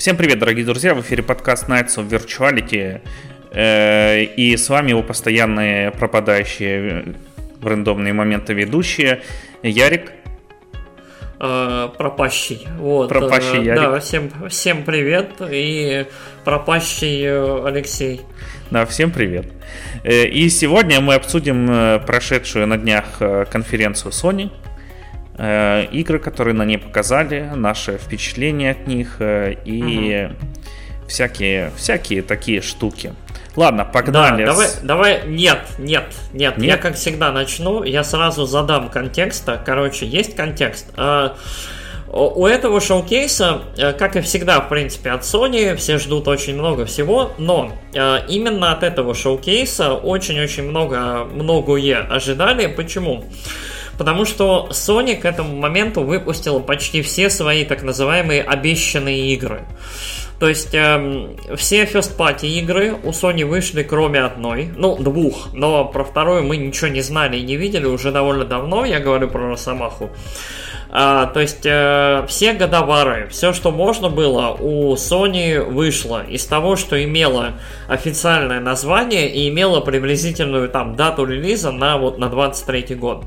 Всем привет, дорогие друзья! В эфире подкаст Nights of Virtuality. Э, и с вами его постоянные пропадающие в рандомные моменты ведущие Ярик. Э, пропащий. Вот. Пропащий э, Ярик. Да, всем, всем привет. И пропащий Алексей. Да, всем привет. И сегодня мы обсудим прошедшую на днях конференцию Sony – Э, игры, которые на ней показали, наши впечатления от них э, и угу. всякие, всякие такие штуки. Ладно, погнали. Да, давай, давай, нет, нет, нет, нет, я как всегда начну, я сразу задам контекста. Короче, есть контекст. А, у этого шоу-кейса, э, как и всегда, в принципе, от Sony, все ждут очень много всего, но именно от этого шоу-кейса очень-очень много, многое ожидали. Почему? Почему? Потому что Sony к этому моменту выпустила почти все свои так называемые обещанные игры. То есть эм, все first party игры у Sony вышли, кроме одной, ну, двух, но про вторую мы ничего не знали и не видели уже довольно давно, я говорю про Росомаху. А, то есть э, все годовары, все, что можно было, у Sony вышло из того, что имело официальное название и имело приблизительную там дату релиза на вот на 23 год.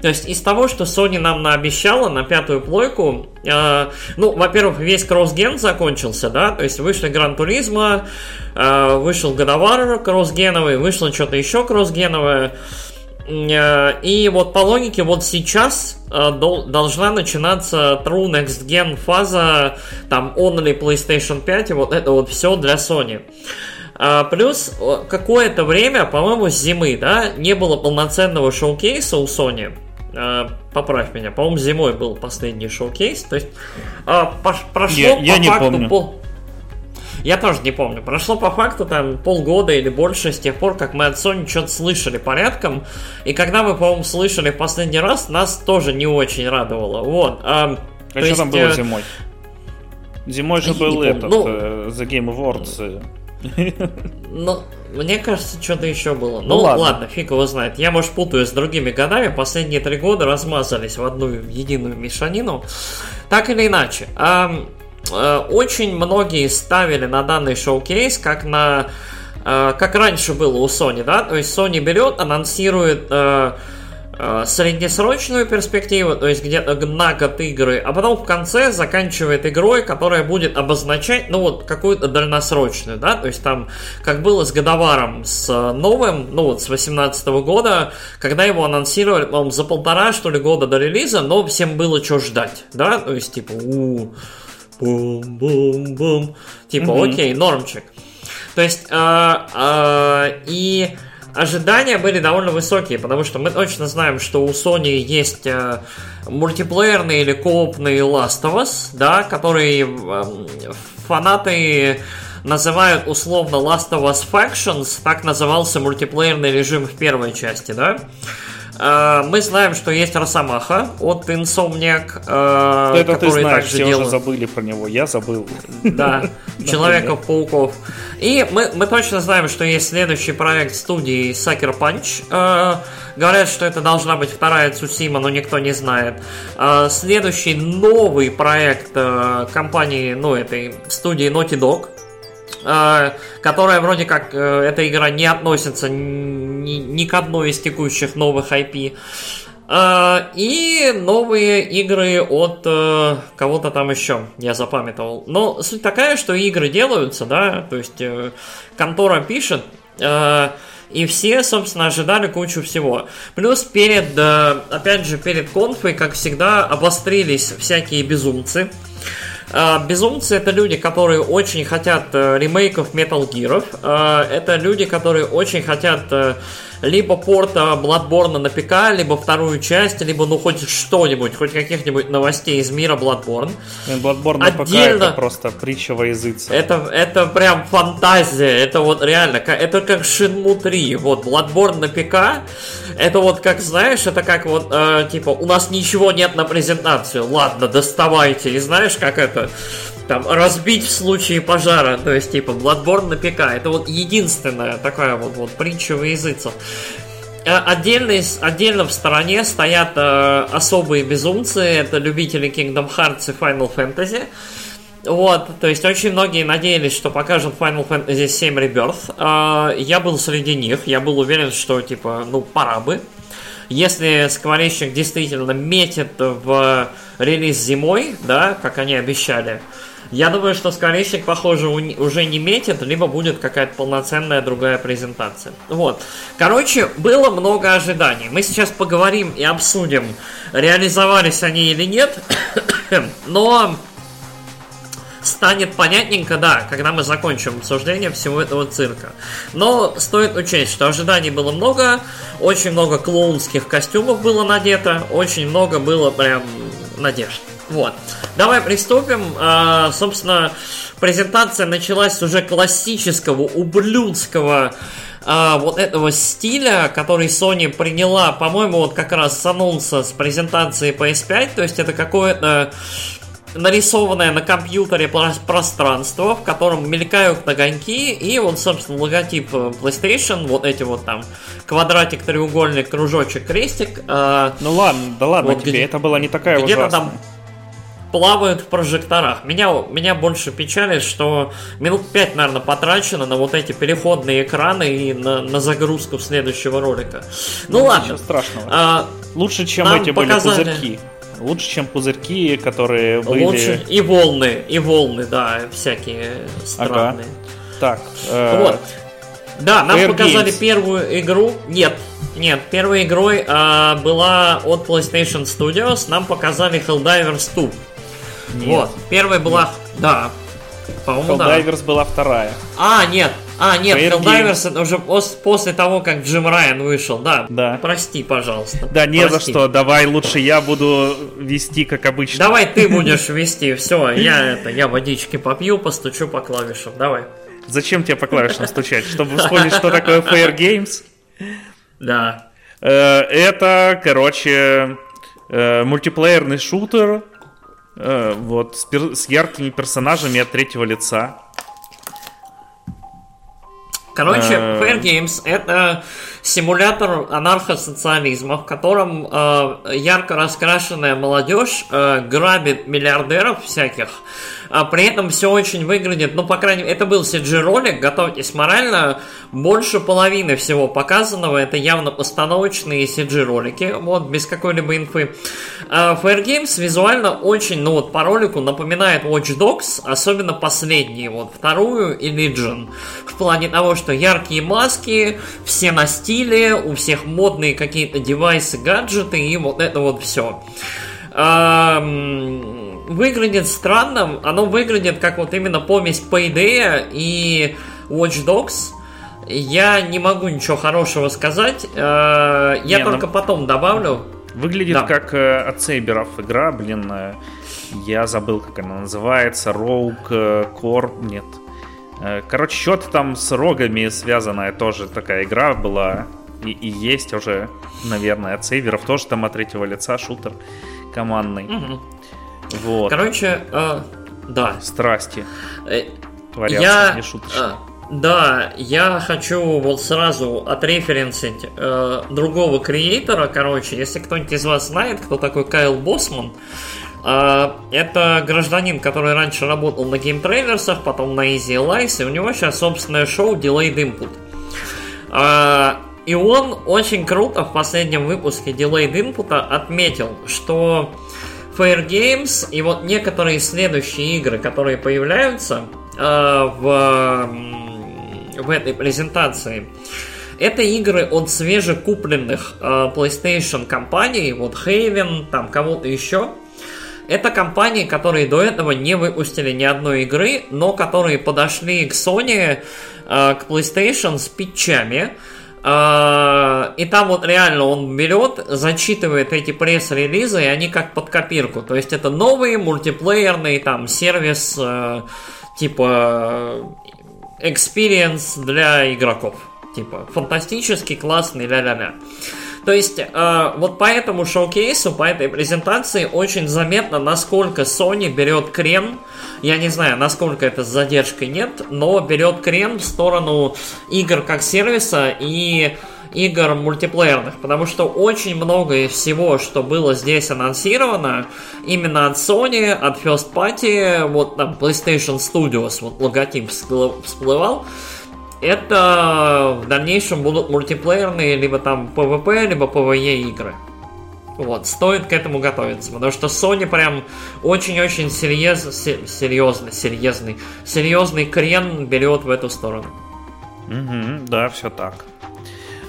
То есть из того, что Sony нам наобещала на пятую плойку, э, ну, во-первых, весь кроссген закончился, да, то есть вышли Гран Туризма, э, вышел Годовар кроссгеновый, вышло что-то еще кроссгеновое, э, и вот по логике вот сейчас э, дол- должна начинаться True Next Gen фаза, там, Only PlayStation 5, и вот это вот все для Sony. А, плюс какое-то время, по-моему, с зимы, да, не было полноценного шоу-кейса у Sony. Э, поправь меня, по-моему, зимой был последний шоу-кейс. То есть э, прошло я, по я не факту помню. пол. Я тоже не помню. Прошло по факту там полгода или больше с тех пор, как мы от Sony что-то слышали порядком. И когда мы, по-моему, слышали в последний раз, нас тоже не очень радовало. Вот. А, а что есть, там было э... зимой? Зимой же был этот ну, э, The Game Awards. Ну, мне кажется, что-то еще было. Ну, ну ладно. ладно, фиг его знает. Я, может, путаю с другими годами. Последние три года размазались в одну единую мешанину. Так или иначе. Э, э, очень многие ставили на данный шоу-кейс как на... Э, как раньше было у Sony, да? То есть Sony берет, анонсирует... Э, среднесрочную перспективу, то есть где-то на год игры, а потом в конце заканчивает игрой, которая будет обозначать, ну вот, какую-то дальносрочную, да, то есть там, как было с Годоваром, с новым, ну вот, с 18 года, когда его анонсировали, по за полтора, что ли, года до релиза, но всем было что ждать, да, то есть, типа, у бум-бум-бум, типа, mm-hmm. окей, нормчик. То есть, э, э, и ожидания были довольно высокие, потому что мы точно знаем, что у Sony есть э, мультиплеерные или коопные Last of Us, да, которые э, фанаты называют условно Last of Us Factions, так назывался мультиплеерный режим в первой части, да. Э, мы знаем, что есть Росомаха от Insomniac, э, это который ты знаешь, все делают... уже забыли про него, я забыл. Да, Человеков-пауков. И мы, мы точно знаем, что есть следующий проект студии Sucker Punch. Э, говорят, что это должна быть вторая Цусима, но никто не знает. Следующий новый проект компании, ну, этой студии Naughty Dog Э, которая вроде как, э, эта игра не относится ни, ни к одной из текущих новых IP. Э, и новые игры от uh, кого-то там еще, я запамятовал. Но суть такая, что игры делаются, да, то есть uh, контора пишет, и все, собственно, ожидали кучу всего. Плюс перед, опять же, перед конфой, как всегда, обострились всякие безумцы. А, безумцы это люди, которые очень хотят э, ремейков Metal Gear. А, это люди, которые очень хотят э, либо порта Bloodborne на ПК, либо вторую часть, либо ну хоть что-нибудь, хоть каких-нибудь новостей из мира Bloodborne. Bloodborne на ПК это просто притча во языце. Это, это прям фантазия, это вот реально, это как Shenmue 3, вот Bloodborne на ПК, это вот как, знаешь, это как вот, э, типа, у нас ничего нет на презентацию, ладно, доставайте, и знаешь, как это там разбить в случае пожара, то есть типа Bloodborne на ПК. Это вот единственная такая вот, вот притча во языцах. Э, отдельно, отдельно в стороне стоят э, особые безумцы, это любители Kingdom Hearts и Final Fantasy. Вот, то есть очень многие надеялись, что покажут Final Fantasy VII Rebirth. А, я был среди них, я был уверен, что типа, ну, пора бы. Если скворечник действительно метит в релиз зимой, да, как они обещали, я думаю, что скворечник, похоже, уже не метит, либо будет какая-то полноценная другая презентация. Вот. Короче, было много ожиданий. Мы сейчас поговорим и обсудим, реализовались они или нет. Но станет понятненько, да, когда мы закончим обсуждение всего этого цирка. Но стоит учесть, что ожиданий было много, очень много клоунских костюмов было надето, очень много было прям надежд. Вот. Давай приступим. А, собственно, презентация началась уже классического, ублюдского а, вот этого стиля, который Sony приняла, по-моему, вот как раз с анонса с презентации PS5, то есть это какое-то нарисованное на компьютере пространство, в котором мелькают огоньки, и вот, собственно, логотип э, PlayStation, вот эти вот там квадратик, треугольник, кружочек, крестик. Э, ну ладно, да ладно вот тебе, где, это была не такая где-то ужасная. там плавают в прожекторах. Меня, меня больше печалит, что минут 5, наверное, потрачено на вот эти переходные экраны и на, на загрузку следующего ролика. Ну, ну ладно. Ничего страшного. А, Лучше, чем эти показали... были пузырьки. Лучше, чем пузырьки, которые были... Лучше и волны, и волны, да, всякие странные. Ага. Так. Э... Вот. Да, нам Fair показали Games. первую игру. Нет, нет, первой игрой э, была от PlayStation Studios. Нам показали Helldivers 2. Нет. Вот, первая была... Нет. Да, по-моему, Helldivers да. была вторая. А, нет. А, нет, Fair Helldivers это уже после того, как Джим Райан вышел, да. Да. Прости, пожалуйста. Да, не Прости. за что. Давай лучше я буду вести, как обычно. Давай ты будешь вести. Все, я это, я водички попью, постучу по клавишам. Давай. Зачем тебе по клавишам стучать? Чтобы вспомнить, что такое Fair Games? Да. Э, это, короче, э, мультиплеерный шутер Э, вот, с, пер- с яркими персонажами от третьего лица. Короче, э, Fair Games это симулятор анархосоциализма, в котором э, ярко раскрашенная молодежь э, грабит миллиардеров всяких, а при этом все очень выглядит, ну, по крайней мере, это был CG-ролик, готовьтесь морально, больше половины всего показанного, это явно постановочные CG-ролики, вот, без какой-либо инфы. А Fair Games визуально очень, ну, вот, по ролику напоминает Watch Dogs, особенно последние, вот, вторую и Legion, в плане того, что яркие маски, все на стиле, у всех модные какие-то девайсы, гаджеты и вот это вот все выглядит странным. Оно выглядит как вот именно помесь Payday и Watch Dogs. Я не могу ничего хорошего сказать. Э, я не, ну, только ну... потом добавлю. Выглядит да. как э, от Сейберов игра, блин. Э, я забыл, как она называется. Rogue Core. Нет. Короче, что-то там с рогами связанная тоже такая игра была. И, и есть уже, наверное, от Сейверов. Тоже там от третьего лица шутер командный. Угу. Вот. Короче, э, да. Страсти. Э, творятся, я, не шуточно. Э, да, я хочу вот сразу отреференсить э, другого креатора, короче, если кто-нибудь из вас знает, кто такой Кайл Босман, э, это гражданин, который раньше работал на Game потом на Easy Allies, и у него сейчас собственное шоу Delayed Input. Э, и он очень круто в последнем выпуске Delayed Input отметил, что Fair Games и вот некоторые следующие игры, которые появляются э, в, в этой презентации, это игры от свежекупленных э, PlayStation компаний, вот Haven, там кого-то еще. Это компании, которые до этого не выпустили ни одной игры, но которые подошли к Sony, э, к PlayStation с питчами, а, и там вот реально он берет, зачитывает эти пресс-релизы, и они как под копирку. То есть это новый мультиплеерный там сервис э, типа experience для игроков. Типа фантастический, классный, ля-ля-ля. То есть, э, вот по этому шоу-кейсу, по этой презентации очень заметно, насколько Sony берет крем. Я не знаю, насколько это с задержкой нет, но берет крем в сторону игр как сервиса и игр мультиплеерных, потому что очень много из всего, что было здесь анонсировано, именно от Sony, от First Party, вот там PlayStation Studios, вот логотип всплывал, это в дальнейшем будут мультиплеерные либо там PvP, либо PvE игры. Вот, стоит к этому готовиться, потому что Sony прям очень-очень серьез, серьезный, серьезный, серьезный крен берет в эту сторону. Угу, да, все так.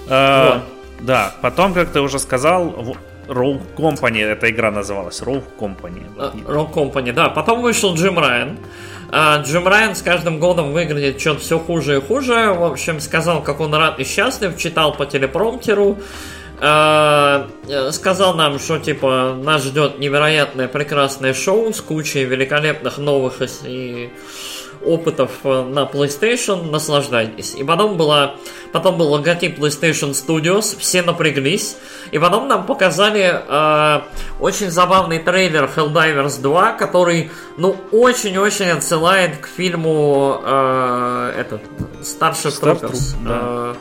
Э, вот. Да, потом, как ты уже сказал, Rogue Company, эта игра называлась, Rogue Company. Э, Rogue Company, да. Потом вышел Джим Райан. А Джим Райан с каждым годом выглядит что-то все хуже и хуже. В общем, сказал, как он рад и счастлив, читал по телепромтеру. А, э, сказал нам, что типа нас ждет невероятное прекрасное шоу с кучей великолепных новых и опытов э, на PlayStation, наслаждайтесь. И потом, была, потом был логотип PlayStation Studios, все напряглись. И потом нам показали э, очень забавный трейлер Helldivers 2, который, ну, очень-очень отсылает к фильму э, этот, Starship Troopers. Да. Э,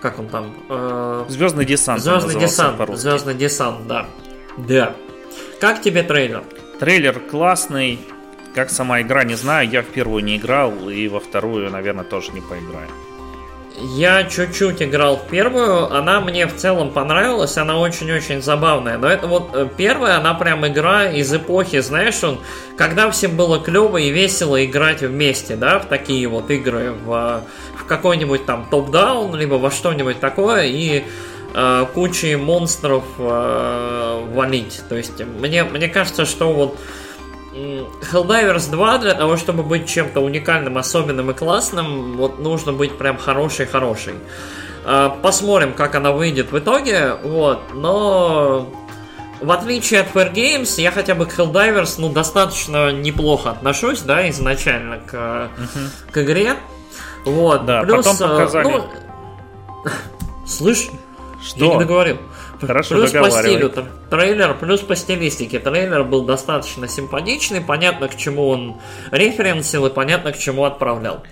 как он там? Э, Звездный десант. Звездный десант. Звездный десант, да. Да. Как тебе трейлер? Трейлер классный, как сама игра, не знаю. Я в первую не играл, и во вторую, наверное, тоже не поиграю. Я чуть-чуть играл в первую, она мне в целом понравилась, она очень-очень забавная. Но это вот э, первая, она прям игра из эпохи, знаешь, он, когда всем было клево и весело играть вместе, да, в такие вот игры, в, в какой-нибудь там топ-даун, либо во что-нибудь такое, и э, кучей монстров э, валить. То есть мне, мне кажется, что вот Helldivers 2 для того, чтобы быть чем-то уникальным, особенным и классным, вот нужно быть прям хороший-хороший. А, посмотрим, как она выйдет в итоге, вот, но в отличие от Fair Games, я хотя бы к Helldivers, ну, достаточно неплохо отношусь, да, изначально к, uh-huh. к игре. Вот, да, плюс... потом э, показали... Ну, слышь, что? Я не договорил. Хорошо, плюс по стилю трейлер, плюс по стилистике. Трейлер был достаточно симпатичный, понятно, к чему он референсил и понятно, к чему отправлял.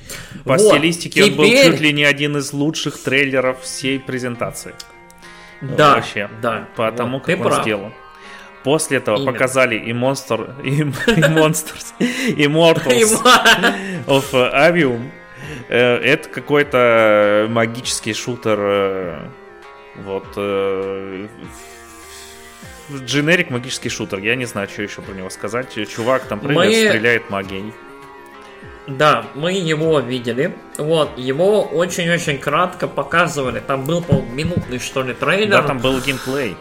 По вот, стилистике теперь... он был чуть ли не один из лучших трейлеров всей презентации. Да, Вообще, да. Потому вот, как он прав. сделан. После этого Именно. показали и Monster, и, и Monsters, Immortals of Avium. Э, это какой-то магический шутер э, вот. Э, дженерик магический шутер. Я не знаю, что еще про него сказать. Чувак там прыгает, мы... стреляет магией. Да, мы его видели. Вот, его очень-очень кратко показывали. Там был, по минутный, что ли, трейлер. Да, там был геймплей.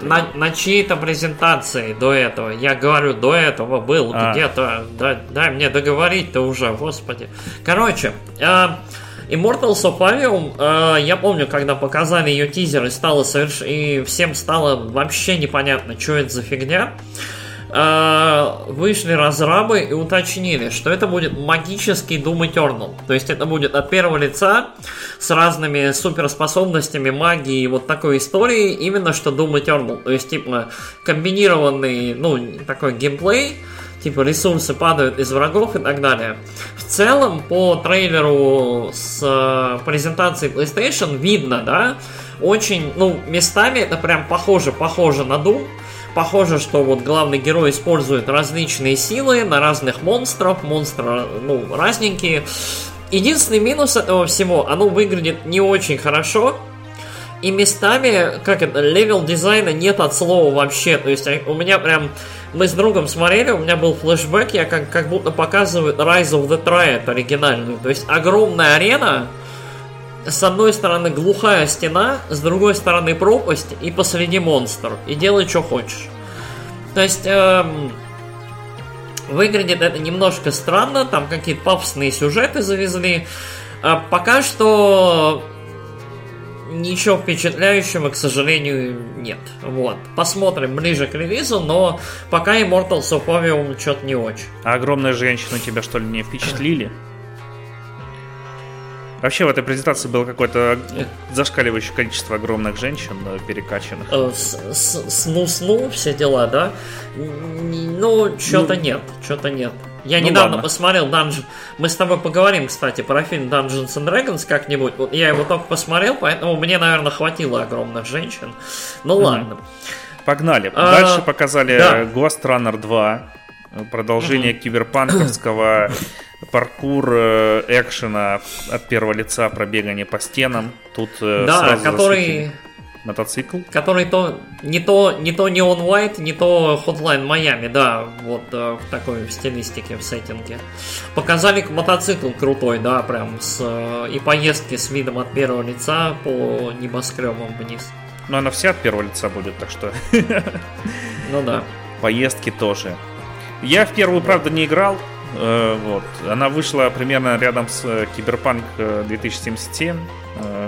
на, на чьей-то презентации до этого. Я говорю, до этого был а. где-то. Да, дай мне договорить-то уже, господи. Короче, э, Immortals of Avium, э, я помню, когда показали ее тизер и стало соверш... и всем стало вообще непонятно, что это за фигня. Э, вышли разрабы и уточнили, что это будет магический Doom Eternal. То есть это будет от первого лица с разными суперспособностями, магии и вот такой историей, именно что Doom Eternal. То есть типа комбинированный, ну, такой геймплей, типа ресурсы падают из врагов и так далее. В целом, по трейлеру с э, презентацией PlayStation видно, да, очень, ну, местами это прям похоже, похоже на Doom. Похоже, что вот главный герой использует различные силы на разных монстров, монстры, ну, разненькие. Единственный минус этого всего, оно выглядит не очень хорошо, и местами, как это, level дизайна нет от слова вообще. То есть у меня прям мы с другом смотрели, у меня был флешбэк, я как, как будто показывают Rise of the Triad оригинальную. То есть огромная арена, с одной стороны глухая стена, с другой стороны пропасть и посреди монстр. И делай, что хочешь. То есть эм, выглядит это немножко странно, там какие-то пафосные сюжеты завезли. А пока что ничего впечатляющего, к сожалению, нет. Вот. Посмотрим ближе к релизу, но пока Immortals of Avium что-то не очень. А огромные женщины тебя что ли не впечатлили? Вообще в этой презентации было какое-то зашкаливающее количество огромных женщин э, перекачанных. Э, сну-сну, все дела, да? Ну, что-то ну, нет, что-то нет. Я ну, недавно ладно. посмотрел Dungeon... Мы с тобой поговорим, кстати, про фильм Dungeons and Dragons как-нибудь. Вот я его только посмотрел, поэтому мне, наверное, хватило огромных женщин. Ну mm-hmm. ладно. Погнали. А, Дальше показали да. Ghost Runner 2. Продолжение mm-hmm. киберпанковского паркур э, экшена от первого лица, пробегание по стенам. Тут э, да, сразу который... Засветили мотоцикл. Который то не то не то Neon White, не то Hotline Miami, да, вот э, в такой стилистике, в сеттинге. Показали мотоцикл крутой, да, прям с э, и поездки с видом от первого лица по небоскребам вниз. Ну, она вся от первого лица будет, так что... Ну да. Поездки тоже. Я в первую, правда, не играл. Э, вот. Она вышла примерно рядом с Киберпанк 2077.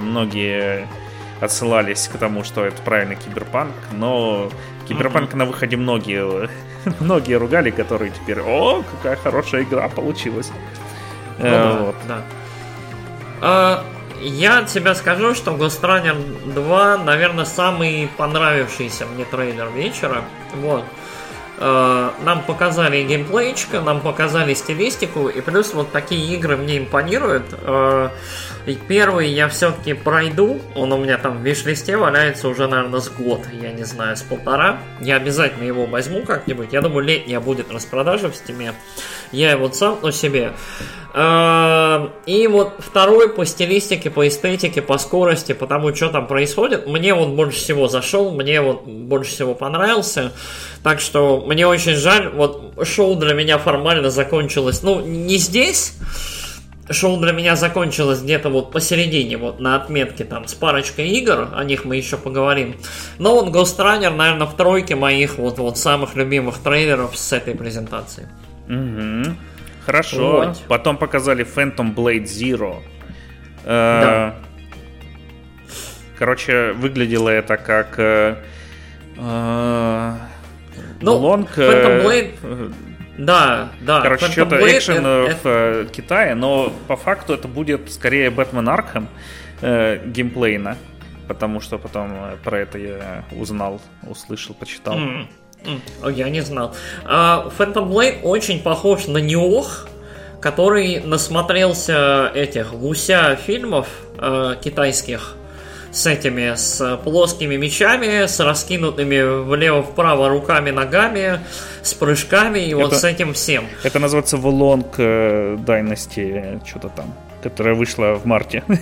Многие отсылались к тому, что это правильно киберпанк, но киберпанк mm-hmm. на выходе многие, многие ругали, которые теперь, о, какая хорошая игра получилась. Ну, э, да, вот. да. А, я тебе скажу, что Ghost Runner 2, наверное, самый понравившийся мне трейлер вечера. Вот. Э, нам показали геймплейчика, нам показали стилистику, и плюс вот такие игры мне импонируют. Э, и первый я все-таки пройду, он у меня там в виш-листе валяется уже, наверное, с год, я не знаю, с полтора. Я обязательно его возьму как-нибудь. Я думаю, летняя будет распродажа в стиме. Я его сам, но себе. Э, и вот второй по стилистике, по эстетике, по скорости, потому что там происходит, мне он больше всего зашел, мне вот больше всего понравился. Так что мне очень жаль, вот шоу для меня формально закончилось, ну, не здесь, шоу для меня закончилось где-то вот посередине, вот на отметке там с парочкой игр, о них мы еще поговорим. Но вот Ghost Runner, наверное, в тройке моих вот, вот самых любимых трейлеров с этой презентации. Угу. Хорошо. Вот. Потом показали Phantom Blade Zero. Э, да. Короче, выглядело это как... Э, э, ну, лонг... Phantom Blade... Да, да. Короче, что-то экшен это, в это... Китае, но по факту это будет скорее Бэтмен Архем э, геймплейно, потому что потом про это я узнал, услышал, почитал. Mm. Mm. Я не знал. Uh, Phantom Blade очень похож на Неох, который насмотрелся этих гуся фильмов э, китайских с этими, с плоскими мечами, с раскинутыми влево-вправо руками, ногами, с прыжками и это, вот с этим всем. Это называется Волонг Dynasty, что-то там, которая вышла в марте.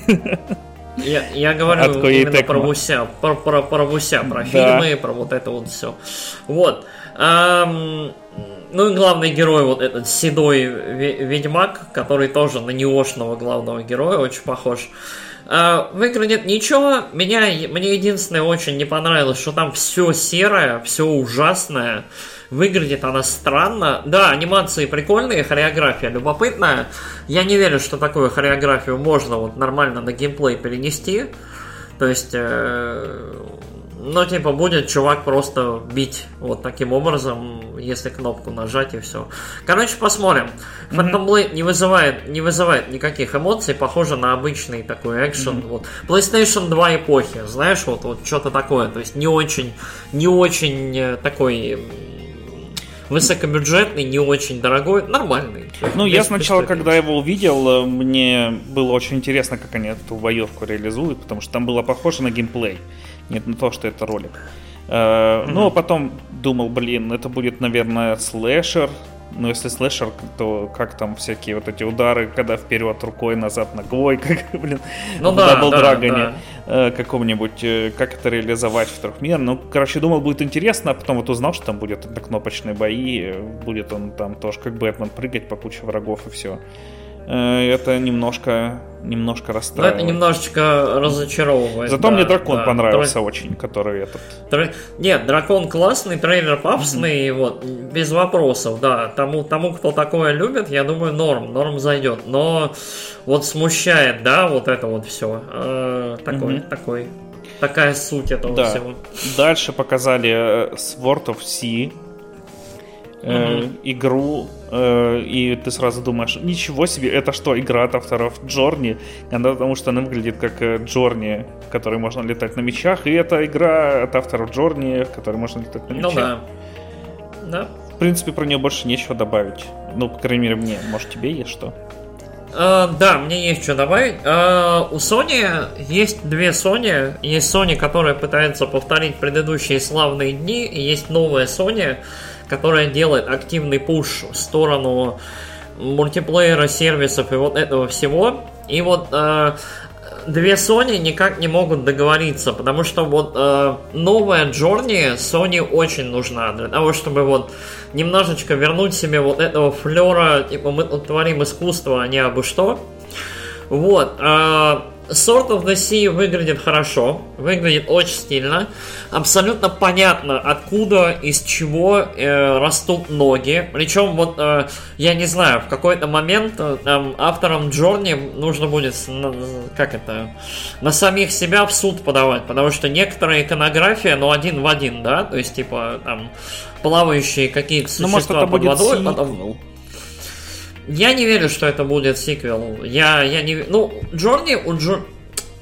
Я, я говорю От именно про Вуся, про, про, про Вуся, про да. фильмы, про вот это вот все. Вот. Эм, ну и главный герой, вот этот седой ведьмак, который тоже на неошного главного героя очень похож. Uh, выглядит ничего. Меня, мне единственное очень не понравилось, что там все серое, все ужасное. Выглядит она странно. Да, анимации прикольные, хореография любопытная. Я не верю, что такую хореографию можно вот нормально на геймплей перенести. То есть, э, ну, типа, будет чувак просто бить вот таким образом, если кнопку нажать и все. Короче, посмотрим. Phantom Blade не вызывает, не вызывает никаких эмоций, похоже на обычный такой экшен. Mm-hmm. Вот. PlayStation 2 эпохи, знаешь, вот, вот что-то такое. То есть не очень, не очень э, такой высокобюджетный, не очень дорогой, нормальный. Ну, я сначала, когда его увидел, э, мне было очень интересно, как они эту боевку реализуют, потому что там было похоже на геймплей, нет на то, что это ролик. Mm-hmm. Ну, а потом думал, блин, это будет, наверное, слэшер, но если слэшер, то как там всякие вот эти удары, когда вперед рукой, назад ногой, как, блин, ну, в да, Double да, Dragon да. Э, каком-нибудь, э, как это реализовать в трехмер. Ну, короче, думал, будет интересно, а потом вот узнал, что там будет однокнопочные бои, будет он там тоже как Бэтмен прыгать по куче врагов и все. Э, это немножко, немножко расстраивает. Но это немножечко разочаровывает. Зато да, мне дракон да. понравился Трой... очень, который этот. Трой... Нет, дракон классный, трейлер пафосный, mm-hmm. вот, без вопросов, да. Тому, тому, кто такое любит, я думаю, норм, норм зайдет. Но вот смущает, да, вот это вот все. Э, такой, mm-hmm. такой. Такая суть этого да. всего. Dальше показали э, Sword of Sea, э, игру, э, и ты сразу думаешь, ничего себе, это что, игра от авторов Джорни? Потому что она выглядит как э, Джорни, в которой можно летать на мечах, и это игра от авторов Джорни, в которой можно летать на ну мечах. Ну да. Да. в принципе, про нее больше нечего добавить. Ну, по крайней мере, мне. Может, тебе есть что? Uh, да, мне есть что добавить. Uh, у Sony есть две Sony. Есть Sony, которая пытается повторить предыдущие славные дни, и есть новая Sony, которая делает активный пуш в сторону мультиплеера, сервисов и вот этого всего. И вот uh, две Sony никак не могут договориться, потому что вот э, новая Journey Sony очень нужна для того, чтобы вот немножечко вернуть себе вот этого флера, типа мы творим искусство, а не абы что. Вот. Э, Sword of the Sea выглядит хорошо, выглядит очень стильно. Абсолютно понятно, откуда, из чего э, растут ноги. Причем, вот, э, я не знаю, в какой-то момент э, авторам Джорни нужно будет, как это, на самих себя в суд подавать, потому что некоторая иконография, ну, один в один, да, то есть, типа, там, плавающие какие-то существа ну, может, это под будет водой, потом... Я не верю, что это будет сиквел. Я, я не... Ну, Джорни у Джор...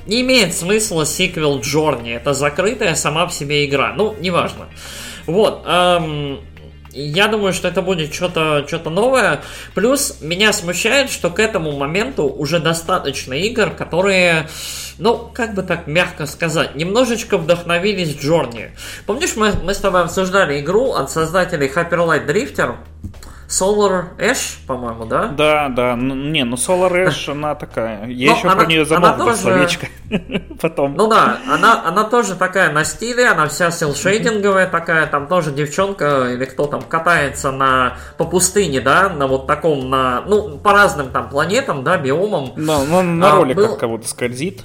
Не имеет смысла сиквел Джорни. Это закрытая сама в себе игра. Ну, неважно. Вот. Эм, я думаю, что это будет что-то что новое. Плюс меня смущает, что к этому моменту уже достаточно игр, которые, ну, как бы так мягко сказать, немножечко вдохновились Джорни. Помнишь, мы, мы с тобой обсуждали игру от создателей Hyper Light Drifter? Solar Ash, по-моему, да? Да, да. Ну, не, ну Solar Ash, она такая. Я Но еще она, про нее замолвил тоже... словечко. Потом. Ну да, она, она тоже такая на стиле, она вся селшейдинговая такая, там тоже девчонка или кто там катается на, по пустыне, да, на вот таком, на, ну, по разным там планетам, да, биомам. Да, ну, на а, роликах был... кого-то скользит.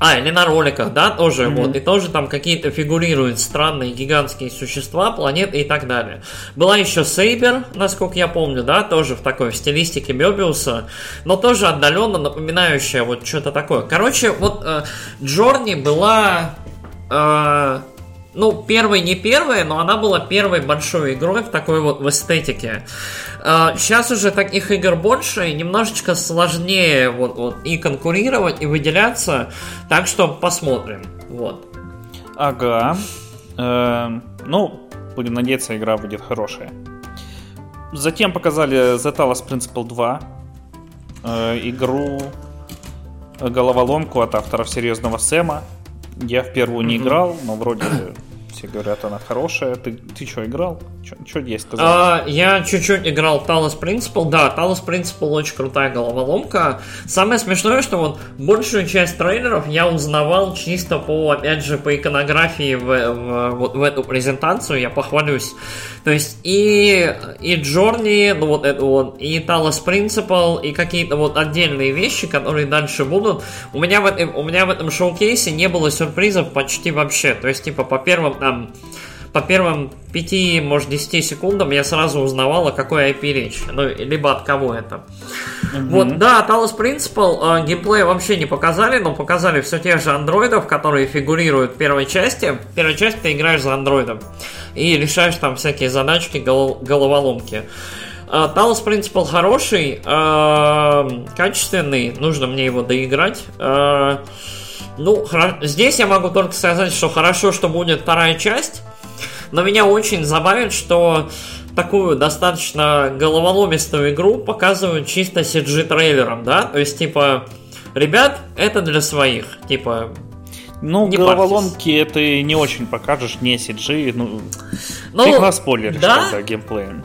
А, или на роликах, да, тоже mm-hmm. вот, и тоже там какие-то фигурируют странные гигантские существа, планеты и так далее. Была еще Сейбер, насколько я помню, да, тоже в такой в стилистике Мебиуса, но тоже отдаленно напоминающая вот что-то такое. Короче, вот э, Джорни была э, ну, первой не первой, но она была первой большой игрой в такой вот в эстетике. Сейчас а, уже таких игр больше, и немножечко сложнее вот, вот и конкурировать, и выделяться, так что посмотрим. Вот. Ага. Э, ну, будем надеяться, игра будет хорошая. Затем показали The Talos Principle 2. Э, игру головоломку от авторов серьезного Сэма. Я в первую не играл, но вроде все говорят, она хорошая. Ты, ты что, играл? Что есть сказать? А, я чуть-чуть играл Talos Principle. Да, Talos Principle очень крутая головоломка. Самое смешное, что вот большую часть трейлеров я узнавал чисто по, опять же, по иконографии в, в, в, в эту презентацию, я похвалюсь. То есть и, и Journey, ну вот это вот, и Talos Principle, и какие-то вот отдельные вещи, которые дальше будут. У меня в у меня в этом шоу-кейсе не было сюрпризов почти вообще. То есть, типа, по первым там по первым 5, может, 10 секундам я сразу узнавал, о какой IP речь. Ну, либо от кого это. Mm-hmm. Вот, да, Talos Principle э, геймплей вообще не показали, но показали все те же андроидов, которые фигурируют в первой части. В первой части ты играешь за андроидом и решаешь там всякие задачки, гол- головоломки. Uh, Talos Principle хороший, uh, качественный, нужно мне его доиграть. Uh, ну, здесь я могу только сказать, что хорошо, что будет вторая часть, но меня очень забавит, что такую достаточно головоломистую игру показывают чисто CG-трейлером, да? То есть, типа, ребят, это для своих, типа... Ну, не головоломки парьтесь. ты не очень покажешь, не CG, ну... ну фиг на спойлеришь да? тогда геймплеем.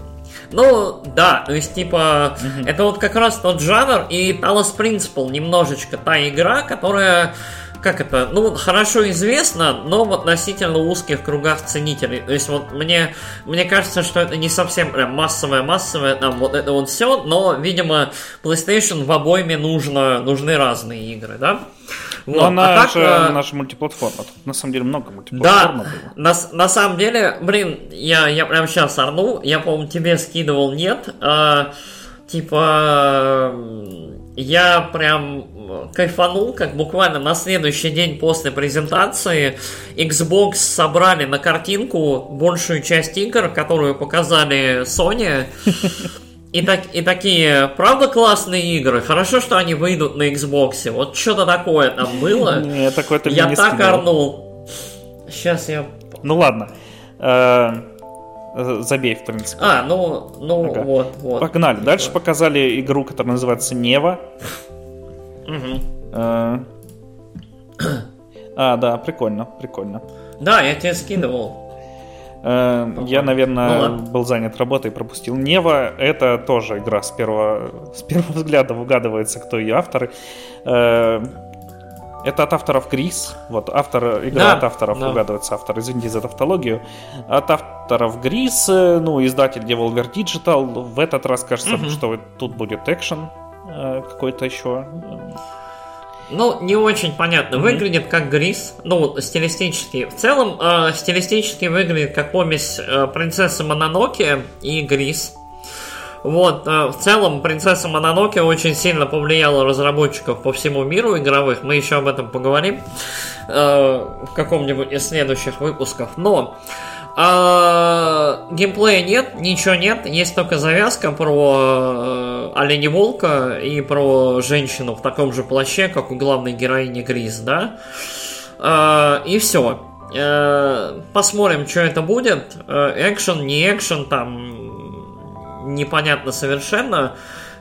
Ну, да, то есть, типа, угу. это вот как раз тот жанр, и Talos Principle немножечко та игра, которая как это, ну, хорошо известно, но в относительно узких кругах ценителей. То есть вот мне, мне кажется, что это не совсем прям массовое-массовое, там вот это вот все, но, видимо, PlayStation в обойме нужно, нужны разные игры, да? Вот. Но она, а так, же, а... она же мультиплатформа. Тут на самом деле много мультиплатформ да, было. На, на самом деле, блин, я, я прям сейчас орну. Я, по-моему, тебе скидывал нет. А, типа, я прям кайфанул, как буквально на следующий день после презентации Xbox собрали на картинку большую часть игр, которую показали Sony. И, так, и такие, правда, классные игры. Хорошо, что они выйдут на Xbox. Вот что-то такое там было. Не, такое я так орнул. Сейчас я... Ну ладно. Э, забей, в принципе. А, ну, ну ага. вот, вот. Погнали. Дальше показали игру, которая называется Нева. Угу. А, да, прикольно, прикольно. Да, я тебе скидывал. Э, я, наверное, ну, был занят работой и пропустил. Нева — это тоже игра с первого, с первого взгляда угадывается, кто ее авторы. Э, это от авторов Грис. Вот автор, игра да, от авторов да. угадывается автор. Извините за тавтологию. От авторов Грис, э, ну, издатель Devolver Digital. В этот раз кажется, угу. что тут будет экшен какой-то еще. Ну, не очень понятно. Выглядит как Грис. Ну, стилистически. В целом, э, стилистически выглядит как помесь э, принцессы Мононоки и Грис. Вот, э, в целом, принцесса Мононоки очень сильно повлияла разработчиков по всему миру игровых. Мы еще об этом поговорим э, в каком-нибудь из следующих выпусков. Но а, геймплея нет, ничего нет, есть только завязка про э, оленеволка и про женщину в таком же плаще, как у главной героини Грис, да? А, и все. Посмотрим, что это будет. Экшен, не экшен, там непонятно совершенно.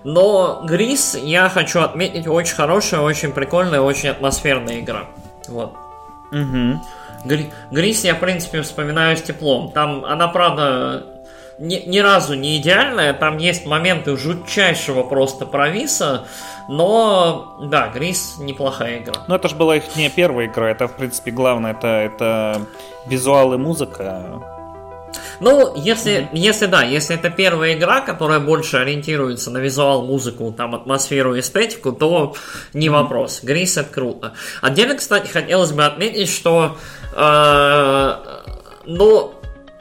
Но Грис, я хочу отметить, очень хорошая, очень прикольная, очень атмосферная игра. Вот. Угу. Грис я, в принципе, вспоминаю с теплом. Там она, правда, ни, ни разу не идеальная, там есть моменты жутчайшего просто провиса, но да, Грис неплохая игра. Ну это же была их не первая игра, это в принципе главное, это, это визуал и музыка. Ну, если, mm-hmm. если да, если это первая игра, которая больше ориентируется на визуал, музыку, там, атмосферу, эстетику, то не mm-hmm. вопрос. Грис это круто. Отдельно, кстати, хотелось бы отметить, что э, ну,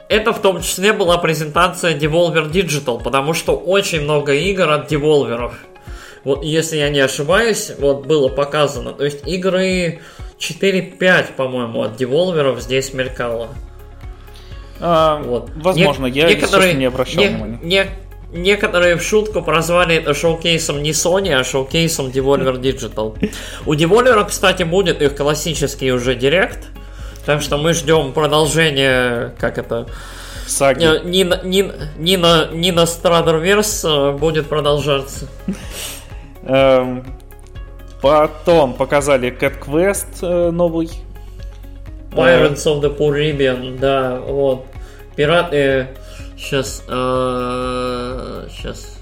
это в том числе была презентация Devolver Digital, потому что очень много игр от Devolver. Вот, если я не ошибаюсь, вот было показано. То есть игры 4-5, по-моему, от Devolver здесь мелькало. А, вот. Возможно, не, я некоторые, не обращал не, внимания. Не, некоторые в шутку прозвали это шоу-кейсом не Sony, а шоу-кейсом Devolver Digital. У Devolver, кстати, будет их классический уже директ. Так что мы ждем продолжения, как это... Саги. Нина, Нина, Нина, Нина Страдерверс будет продолжаться. Эм, потом показали Cat Quest э, новый. Pirates of the Caribbean, да, вот. Пираты... Сейчас... Э, сейчас...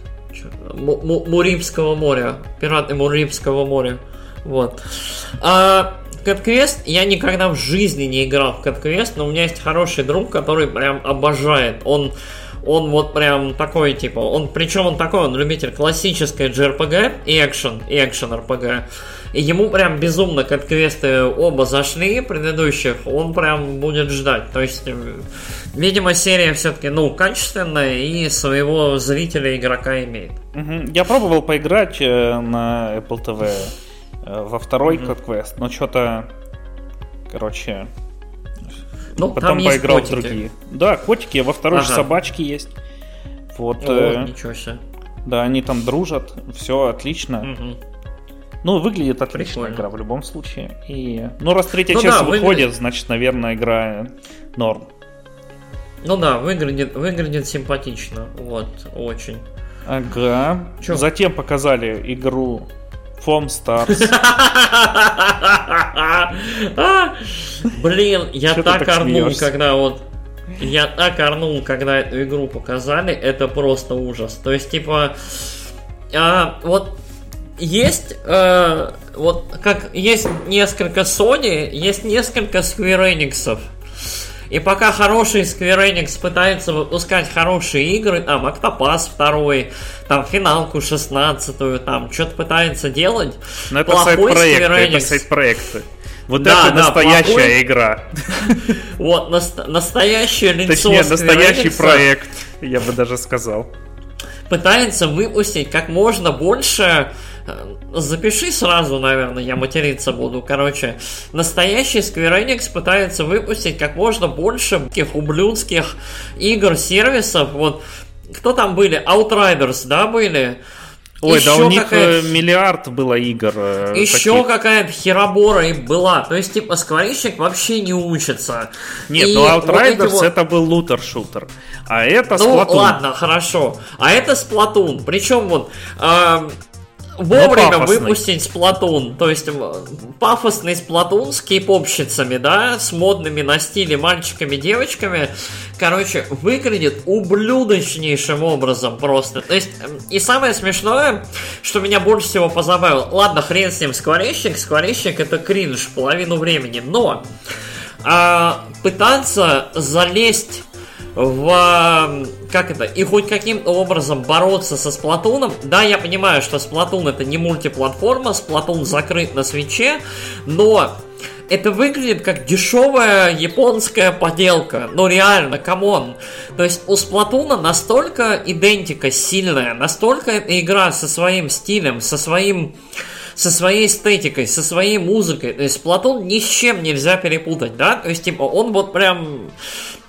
Мурибского моря. Пираты Мурибского моря. Вот. А, Кэтквест я никогда в жизни не играл в Кэтквест, но у меня есть хороший друг, который прям обожает. Он он вот прям такой, типа, он, причем он такой, он любитель классической JRPG и экшен, и экшен RPG. И ему прям безумно, как квесты оба зашли предыдущих, он прям будет ждать. То есть, видимо, серия все-таки, ну, качественная и своего зрителя, игрока имеет. Угу. Я пробовал поиграть э, на Apple TV Э, во второй. Cut Quest, но что-то, короче, ну, потом там поиграл есть котики. в другие. Да, котики, во второй ага. же собачки есть. Вот. О, э, ничего себе. Да, они там дружат, все отлично. Угу. Ну, выглядит отлично Прикольно. игра в любом случае. И... Ну, раз третья ну, часть да, выходит, выглядит... значит, наверное, игра норм. Ну да, выглядит, выглядит симпатично. Вот, очень. Ага. Чё? Затем показали игру Foam Stars. Блин, я так орнул, когда вот я так орнул, когда эту игру показали, это просто ужас. То есть, типа, а, вот есть, э, вот как есть несколько Sony, есть несколько Square Enix. И пока хороший Square Enix пытается выпускать хорошие игры, там, Octopass 2, там, финалку 16 там, что-то пытается делать. Но это сайт-проекты, это сайт-проекты. Вот да, это да, настоящая плохой... игра. Вот, наст- настоящее лицо Точнее, настоящий проект, я бы даже сказал. Пытается выпустить как можно больше запиши сразу, наверное, я материться буду. Короче, настоящий Square Enix пытается выпустить как можно больше таких ублюдских игр, сервисов. Вот, кто там были? Outriders, да, были? Ой, еще да у них э, миллиард было игр. Э, еще какая-то херобора и была. То есть, типа, скворечник вообще не учится. Нет, и ну Outriders вот вот... это был лутер-шутер. А это Ну, Splatoon. ладно, хорошо. А это Splatoon. Причем вот... Э, вовремя выпустить Сплатун. То есть пафосный Сплатун с кейпопщицами, да, с модными на стиле мальчиками, девочками. Короче, выглядит ублюдочнейшим образом просто. То есть, и самое смешное, что меня больше всего позабавило. Ладно, хрен с ним, скворечник. Скворечник это кринж половину времени. Но а, пытаться залезть в как это, и хоть каким-то образом бороться со Splatoon ом. Да, я понимаю, что Splatoon это не мультиплатформа, Splatoon закрыт на Switch е, но это выглядит как дешевая японская поделка. Ну реально, come on. То есть у Сплатуна настолько идентика сильная, настолько эта игра со своим стилем, со своим со своей эстетикой, со своей музыкой. То есть Платон ни с чем нельзя перепутать, да? То есть, типа, он вот прям...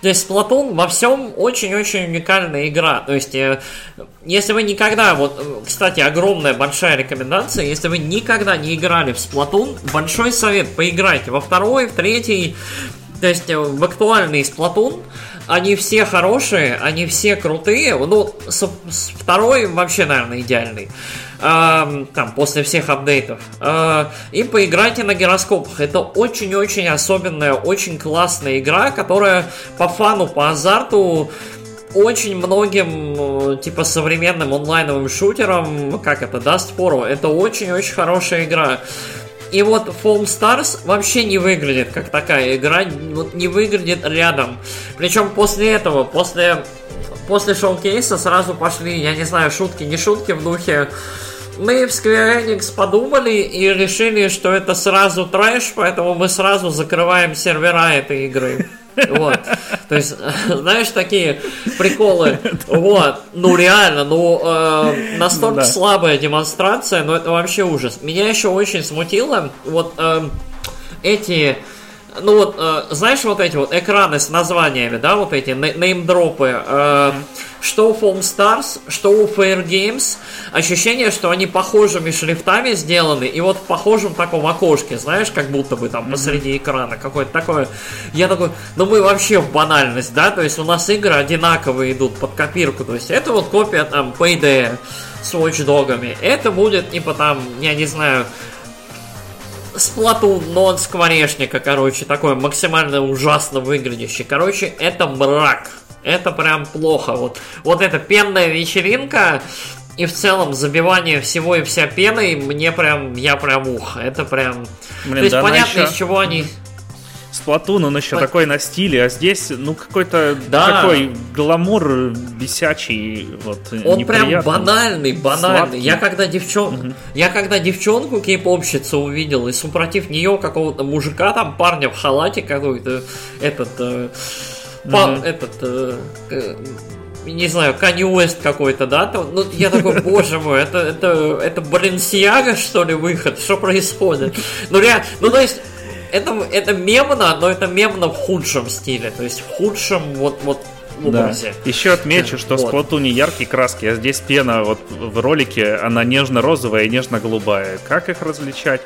То есть Splatoon во всем очень-очень уникальная игра. То есть, э, если вы никогда, вот, э, кстати, огромная большая рекомендация, если вы никогда не играли в Splatoon, большой совет, поиграйте во второй, в третий, то есть э, в актуальный Splatoon, они все хорошие, они все крутые. Ну, второй вообще, наверное, идеальный э, там, после всех апдейтов, э, и поиграйте на гироскопах. Это очень-очень особенная, очень классная игра, которая по фану, по азарту очень многим, типа, современным онлайновым шутерам, как это, даст фору. Это очень-очень хорошая игра. И вот Foam Stars вообще не выглядит как такая игра, вот не выглядит рядом. Причем после этого, после, после шоу-кейса сразу пошли, я не знаю, шутки, не шутки в духе мы в Square Enix подумали и решили, что это сразу трэш, поэтому мы сразу закрываем сервера этой игры. Вот. То есть, знаешь, такие приколы. Вот. Ну, реально, ну, э, настолько да. слабая демонстрация, но это вообще ужас. Меня еще очень смутило, вот э, эти ну вот, э, знаешь, вот эти вот экраны с названиями, да, вот эти неймдропы, э, что у Foam Stars, что у Fair Games, ощущение, что они похожими шрифтами сделаны, и вот в похожем таком окошке, знаешь, как будто бы там посреди экрана, какое-то такое. Я такой, ну мы вообще в банальность, да, то есть у нас игры одинаковые идут под копирку, то есть это вот копия там Payday с Watch Dog'ами, это будет типа там, я не знаю, Сплатун, но он скворечника, короче, такой максимально ужасно выглядящий. Короче, это мрак. Это прям плохо. Вот, вот эта пенная вечеринка и в целом забивание всего и вся пеной, мне прям, я прям ух, это прям... Блин, То есть да понятно, еще... из чего они Сплатун, он еще По... такой на стиле, а здесь, ну, какой-то да. такой гламур бесячий, вот, Он прям банальный, банальный. Сладкий. Я когда девчон... Угу. Я когда девчонку кейпопщицу увидел, и супротив нее какого-то мужика, там, парня в халате какой-то, этот... Э, угу. па, этот... Э, э, не знаю, Канни Уэст какой-то, да? Там, ну, я такой, боже мой, это, это, это Баленсиага, что ли, выход? Что происходит? Ну, реально, ну, то есть, это, это мемно, но это мемно в худшем стиле. То есть в худшем вот, вот образе. Да. Еще отмечу, что вот. в Сплатуне яркие краски, а здесь пена вот в ролике, она нежно-розовая и нежно-голубая. Как их различать?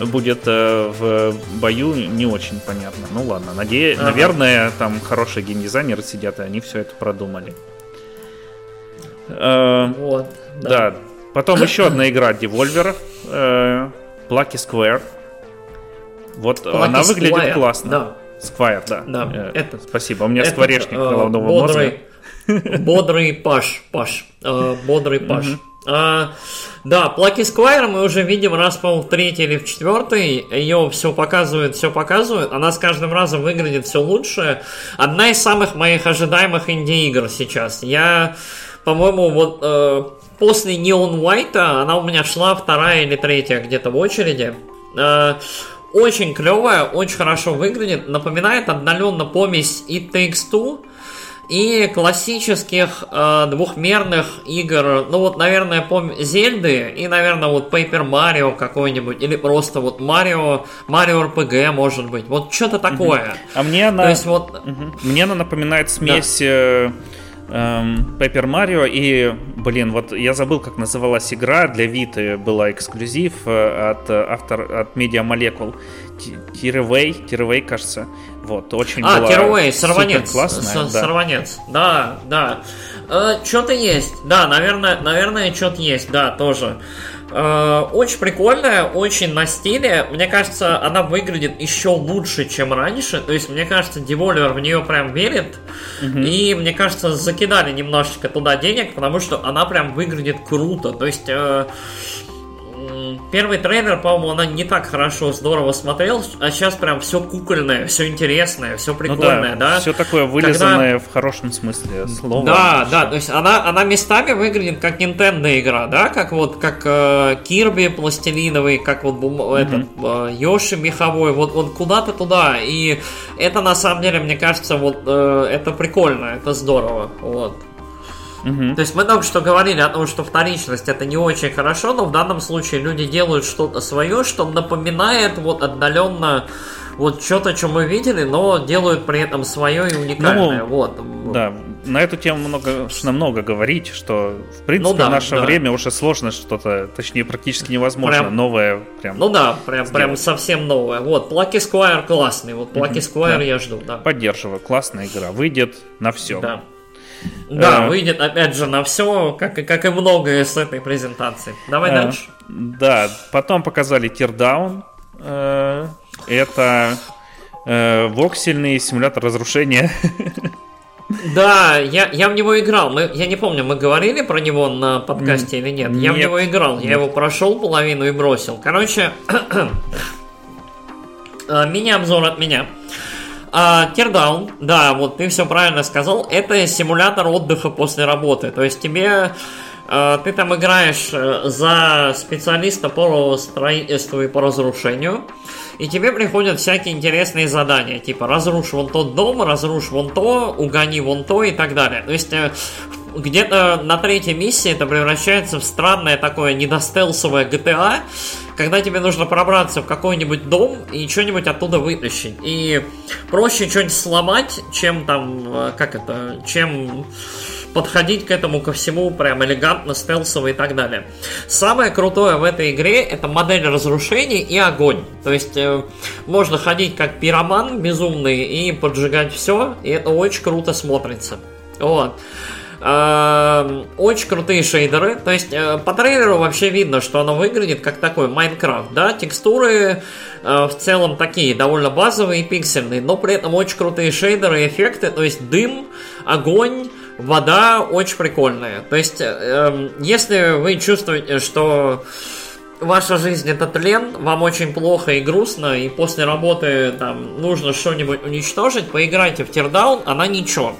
будет э, в бою не очень понятно. Ну ладно, наде... ага. наверное, там хорошие геймдизайнеры сидят, и они все это продумали. Э, вот. Да. да. Потом еще одна игра Devolver. Э, Plucky Square. Вот Lucky она выглядит Squire, классно. Да. Сквайр, да. да. Э, это, Спасибо. У меня это, скворечник э, головного бодрый, мозга. Бодрый Паш. Паш. Э, бодрый Паш. А, да, Плаки Сквайр мы уже видим раз, по-моему, в третий или в четвертый. Ее все показывает, все показывает. Она с каждым разом выглядит все лучше. Одна из самых моих ожидаемых инди-игр сейчас. Я, по-моему, вот э, после Neon White она у меня шла вторая или третья где-то в очереди. Э, очень клевая, очень хорошо выглядит. Напоминает отдаленно помесь It Takes Two и классических э, двухмерных игр, ну вот, наверное, пом Зельды и, наверное, вот Paper Mario какой-нибудь, или просто вот Mario, Mario RPG, может быть, вот что-то такое. А мне она, То есть, вот... мне она напоминает смесь да. э, э, Paper Mario и Блин, вот я забыл, как называлась игра для Виты, была эксклюзив э, от э, автор от Media Molecule. Тирвей, Тирвей, кажется. Вот, очень а, Тирвей, сорванец. Классная, да. Сорванец, да, да. Э, что-то есть, да, наверное, наверное, что-то есть, да, тоже. Э, очень прикольная, очень на стиле. Мне кажется, она выглядит еще лучше, чем раньше. То есть, мне кажется, Devolver в нее прям верит. Угу. И, мне кажется, закидали немножечко туда денег, потому что она прям выглядит круто. То есть, э, Первый трейлер, по-моему, она не так хорошо, здорово смотрел, а сейчас прям все кукольное, все интересное, все прикольное, ну да, да? Все такое вылизанное Когда... в хорошем смысле слова. Да, да, то есть она, она местами выглядит как Nintendo игра, да, как вот как э, Кирби пластилиновый, как вот mm-hmm. этот э, Йоши меховой, вот, вот куда-то туда. И это на самом деле, мне кажется, вот э, это прикольно, это здорово. Вот. Угу. То есть мы только что говорили о том, что вторичность это не очень хорошо, но в данном случае люди делают что-то свое, что напоминает вот отдаленно вот что-то, что мы видели, но делают при этом свое и уникальное. Ну, вот. Да, на эту тему много, много говорить, что в принципе ну, да, в наше да. время уже сложно что-то, точнее практически невозможно прям, новое прям. Ну да, прям, прям совсем новое. Вот, Plucky Squire классный, вот Plucky Squire да. я жду, да. Поддерживаю, классная игра, выйдет на все. Да. Да, а, выйдет опять же на все, как, как и многое с этой презентации. Давай а, дальше. Да, потом показали Teardown. Э, это э, воксельный симулятор разрушения. Да, я, я в него играл. Мы, я не помню, мы говорили про него на подкасте или нет. Я нет, в него играл. Я его прошел половину и бросил. Короче, мини-обзор от меня. А, Teardown, да, вот ты все правильно сказал, это симулятор отдыха после работы. То есть тебе а, ты там играешь э, за специалиста по строительству и по разрушению, и тебе приходят всякие интересные задания, типа разрушь вон тот дом, разрушь вон то, угони вон то и так далее. То есть э, где-то на третьей миссии это превращается в странное такое недостелсовое GTA, когда тебе нужно пробраться в какой-нибудь дом и что-нибудь оттуда вытащить. И проще что-нибудь сломать, чем там, э, как это, чем подходить к этому ко всему прям элегантно, стелсово и так далее. Самое крутое в этой игре это модель разрушений и огонь. То есть э, можно ходить как пироман безумный и поджигать все, и это очень круто смотрится. Вот. Эм, очень крутые шейдеры. То есть э, по трейлеру вообще видно, что оно выглядит как такой Майнкрафт, да, текстуры э, в целом такие довольно базовые и пиксельные, но при этом очень крутые шейдеры и эффекты, то есть дым, огонь, вода очень прикольная. То есть, э, эм, если вы чувствуете, что ваша жизнь это тлен, вам очень плохо и грустно, и после работы там нужно что-нибудь уничтожить, поиграйте в Teardown, она ничего.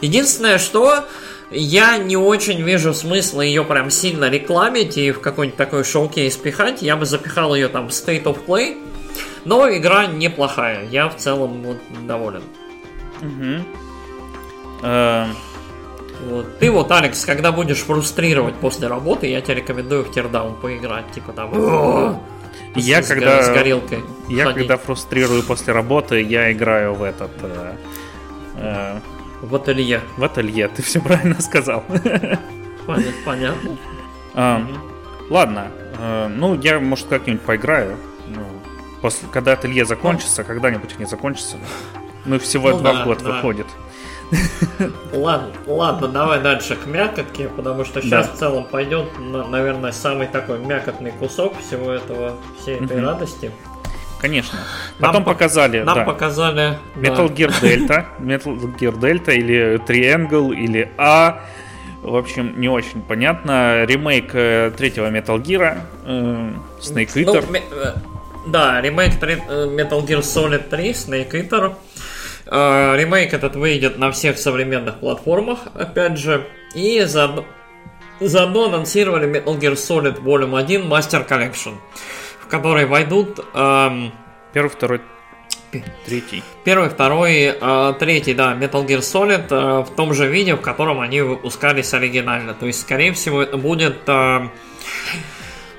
Единственное, что я не очень вижу смысла ее прям сильно рекламить и в какой-нибудь такой шоу-кейс пихать. Я бы запихал ее там в State of Play. Но игра неплохая. Я в целом вот, доволен. Угу. Вот. Ты вот, Алекс, когда будешь фрустрировать после работы, я тебе рекомендую в Teardown поиграть. Типа там... Я с, когда, с горелкой. Я ходить. когда фрустрирую после работы, я играю в этот... Э, э, в ателье. В ателье, ты все правильно сказал. Понятно. понятно. А, угу. Ладно, а, ну я, может, как-нибудь поиграю. Ну, после, когда ателье закончится, когда-нибудь не закончится. Ну, всего ну, два да, в год да. выходит. Ладно, ладно, давай дальше к мякотке, потому что сейчас да. в целом пойдет, наверное, самый такой мякотный кусок всего этого, всей этой угу. радости. Конечно. Потом нам показали. Нам да, показали. Metal да. Gear Delta. Metal Gear Delta или Triangle или A. В общем, не очень понятно. Ремейк э, третьего Metal Gear. Э, Snake ну, Eater. Ну, э, да, ремейк Metal Gear Solid 3, Snake Eater. Э, ремейк этот выйдет на всех современных платформах, опять же. И заодно, заодно анонсировали Metal Gear Solid Volume 1 Master Collection которые войдут... Эм, Первый, второй, третий. Первый, второй, э, третий, да, Metal Gear Solid э, в том же виде, в котором они выпускались оригинально. То есть, скорее всего, это будет э,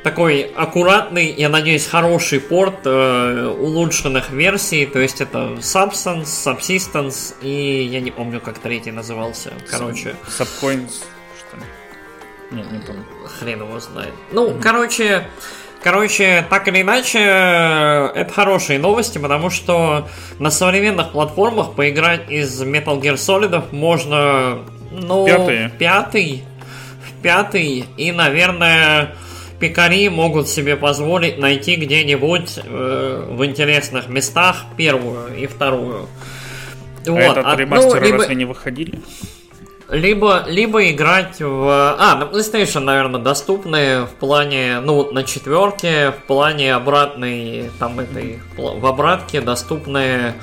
такой аккуратный, я надеюсь, хороший порт э, улучшенных версий. То есть это Substance, Subsistence и я не помню, как третий назывался. Короче. Subcoins, что ли? Нет, не помню. Хрен его знает. Ну, mm-hmm. короче, Короче, так или иначе, это хорошие новости, потому что на современных платформах поиграть из Metal Gear Solid можно, ну, пятый, пятый, в пятый, и, наверное, пикари могут себе позволить найти где-нибудь э, в интересных местах первую и вторую. А вот. этот ремастер ну, либо... разве не выходили? Либо, либо играть в... А, на PlayStation, наверное, доступны в плане, ну, на четверке, в плане обратной, там, этой, в обратке доступны,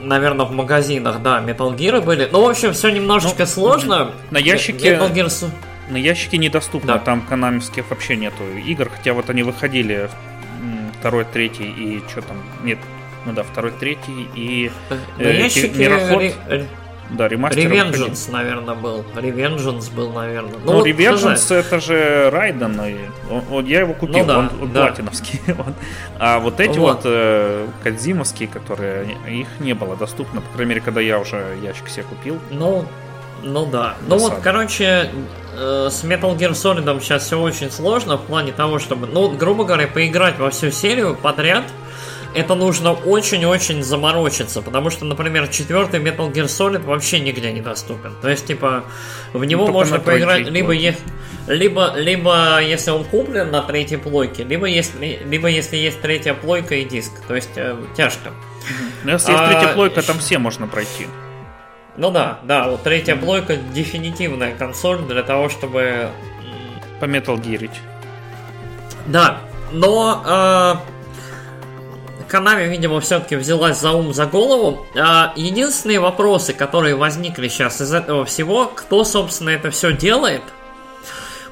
наверное, в магазинах, да, Metal Gear были. Ну, в общем, все немножечко ну, сложно. На ящике... Metal Gear... На ящике недоступно, да. там канамских вообще нету игр, хотя вот они выходили второй, третий и что там, нет, ну да, второй, третий и на э, ящике Мироход. Да, ремастер. Revengeance, наверное, был. Revengeance был, наверное. Ну, ну вот, Revengeance это же Райден. Вот я его купил, ну, да, он, он да. платиновский. вот. А вот эти вот, вот э, Кадзимовские, которые их не было доступно, по крайней мере, когда я уже ящик себе купил. Ну, ну да. Ну вот, короче, э, с Metal Gear Solid сейчас все очень сложно в плане того, чтобы, ну, грубо говоря, поиграть во всю серию подряд – это нужно очень-очень заморочиться, потому что, например, четвертый Metal Gear Solid вообще нигде не доступен. То есть, типа, в него ну, можно поиграть либо, е... либо, либо если он куплен на третьей плойке, либо если, либо если есть третья плойка и диск. То есть, э, тяжко. Но ну, если а... есть третья плойка, там все можно пройти. Ну да, да, вот третья плойка дефинитивная консоль для того, чтобы... По Metal Gear. Да, но э, Канами, видимо, все-таки взялась за ум, за голову. А, единственные вопросы, которые возникли сейчас из этого всего, кто, собственно, это все делает.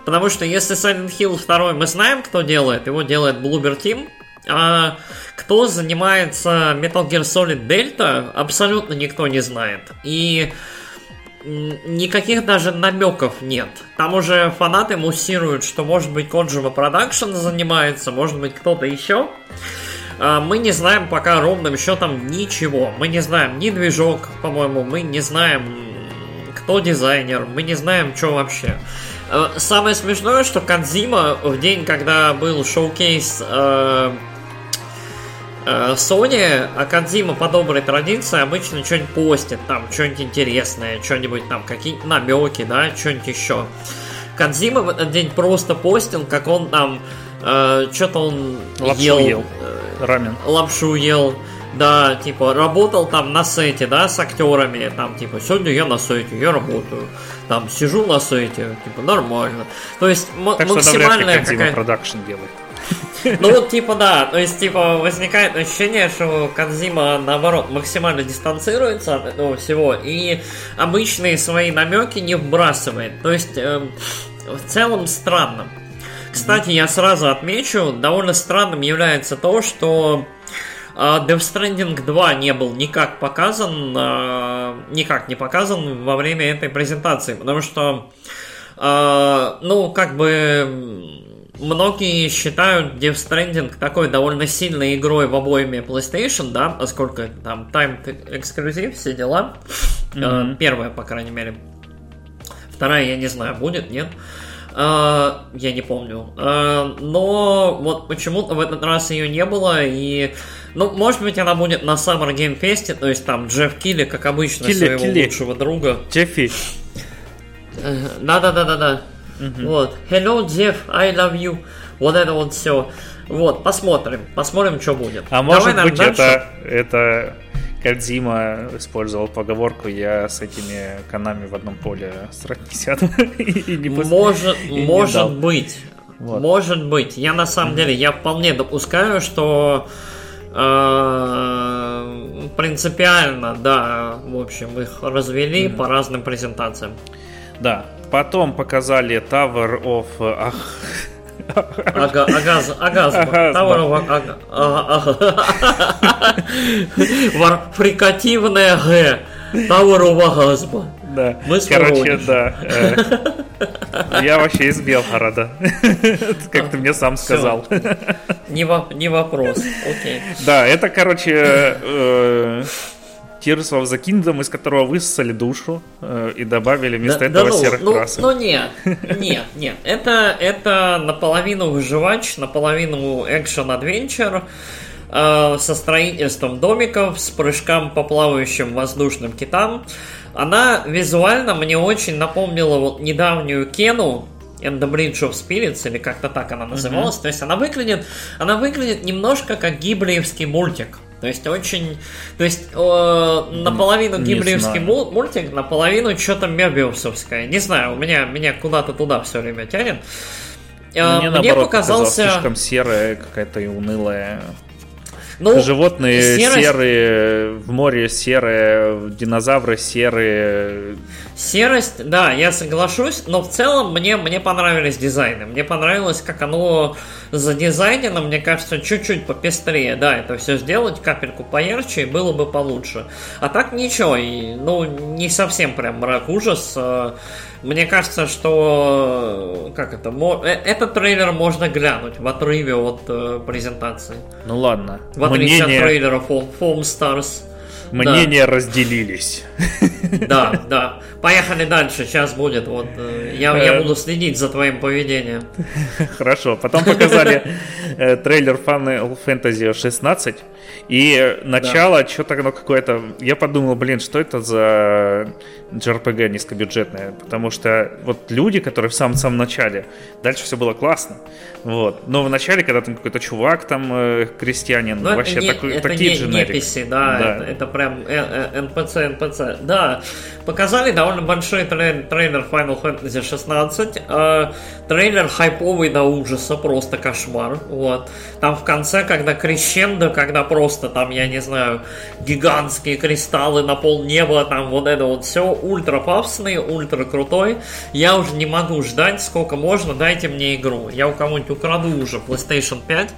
Потому что если Silent Hill 2 мы знаем, кто делает, его делает Bloober Team, а кто занимается Metal Gear Solid Delta, абсолютно никто не знает. И никаких даже намеков нет. Там уже фанаты муссируют, что может быть Kojima Production занимается, может быть кто-то еще. А, мы не знаем пока ровным счетом ничего. Мы не знаем ни движок, по-моему, мы не знаем, кто дизайнер, мы не знаем, что вообще. А, самое смешное, что Кадзима в день, когда был шоу-кейс э, э, Sony, а Кадзима по доброй традиции обычно что-нибудь постит, там, что-нибудь интересное, что-нибудь там, какие-нибудь намеки, да, что-нибудь еще. Кадзима в этот день просто постил, как он там, э, что-то он Лапшу ел, ел рамен. Лапшу ел. Да, типа, работал там на сете, да, с актерами, там, типа, сегодня я на сете, я работаю, там, сижу на сете, типа, нормально. То есть, так максимальная что какая продакшн делает. Ну вот, типа, да, то есть, типа, возникает ощущение, что Кадзима, наоборот, максимально дистанцируется от этого всего и обычные свои намеки не вбрасывает. То есть, э, в целом странно. Кстати, я сразу отмечу, довольно странным является то, что uh, Death Stranding 2 не был никак показан, uh, никак не показан во время этой презентации, потому что, uh, ну, как бы, многие считают Death Stranding такой довольно сильной игрой в обоими PlayStation, да, поскольку там Time эксклюзив, все дела. Mm-hmm. Первая, по крайней мере. Вторая, я не знаю, будет, нет. А, я не помню. А, но вот почему-то в этот раз ее не было, и... Ну, может быть, она будет на Summer Game Fest, то есть там Джефф Килли, как обычно, Килли, своего Килли. лучшего друга. Джеффи. Да-да-да-да-да. Угу. Вот. Hello, Jeff, I love you. Вот это вот все. Вот, посмотрим. Посмотрим, что будет. А Давай, может быть, это, это Кадзима использовал поговорку «Я с этими канами в одном поле срать не сяду». Может, может быть. Вот. Может быть. Я на самом деле, я вполне допускаю, что э, принципиально, да, в общем, их развели mm-hmm. по разным презентациям. Да. Потом показали Tower of... Ах, Ага, агаз, агаз. Товаров, ага, ага. Фрикативное Г. Товаров агазба. Да. Мы Короче, да. Э, я вообще из Белгорода. Как ты мне сам сказал. Не вопрос. Окей. Да, это, короче, э, Tears of the Kingdom, из которого высосали душу э, и добавили вместо да, этого да, ну, серых ну, красок. Ну нет, нет, нет. Это, это наполовину выживач, наполовину экшен-адвенчер э, со строительством домиков, с прыжком по плавающим воздушным китам. Она визуально мне очень напомнила вот недавнюю Кену, And the Bridge of Spirits, или как-то так она называлась. Mm-hmm. То есть она выглядит, она выглядит немножко как гиблиевский мультик. То есть очень... То есть э, наполовину не гиблиевский знаю. мультик, наполовину что-то Мебиусовское. Не знаю, у меня, меня куда-то туда все время тянет. Э, мне, мне наоборот, показался... слишком серая, какая-то и унылая. Ну, Животные серость... серые, в море серые, динозавры серые. Серость, да, я соглашусь, но в целом мне, мне понравились дизайны. Мне понравилось, как оно задизайнено, мне кажется, чуть-чуть попестрее, да, это все сделать, капельку поярче, и было бы получше. А так ничего, и, ну, не совсем прям мрак ужас. А, мне кажется, что как это, э, этот трейлер можно глянуть в отрыве от э, презентации. Ну ладно. В от трейлера Foam Stars. Мнения да. разделились. Да, да. Поехали дальше. Сейчас будет. Вот э, я, я буду следить за твоим поведением. Хорошо. Потом показали э, трейлер Final Fantasy 16. И начало, да. что-то оно какое-то... Я подумал, блин, что это за JRPG низкобюджетное? Потому что вот люди, которые в самом-самом начале, дальше все было классно. Вот. Но в начале, когда там какой-то чувак, там, э, крестьянин, Но вообще это не, это такие не, неписи, да, да. Это, это прям НПЦ, НПЦ. Да, показали довольно большой трей- трейлер Final Fantasy 16. Э, трейлер хайповый до ужаса, просто кошмар. Вот. Там в конце, когда крещендо, когда просто там, я не знаю, гигантские кристаллы на пол неба, там вот это вот все ультра пафосный, ультра крутой. Я уже не могу ждать, сколько можно, дайте мне игру. Я у кого-нибудь украду уже PlayStation 5.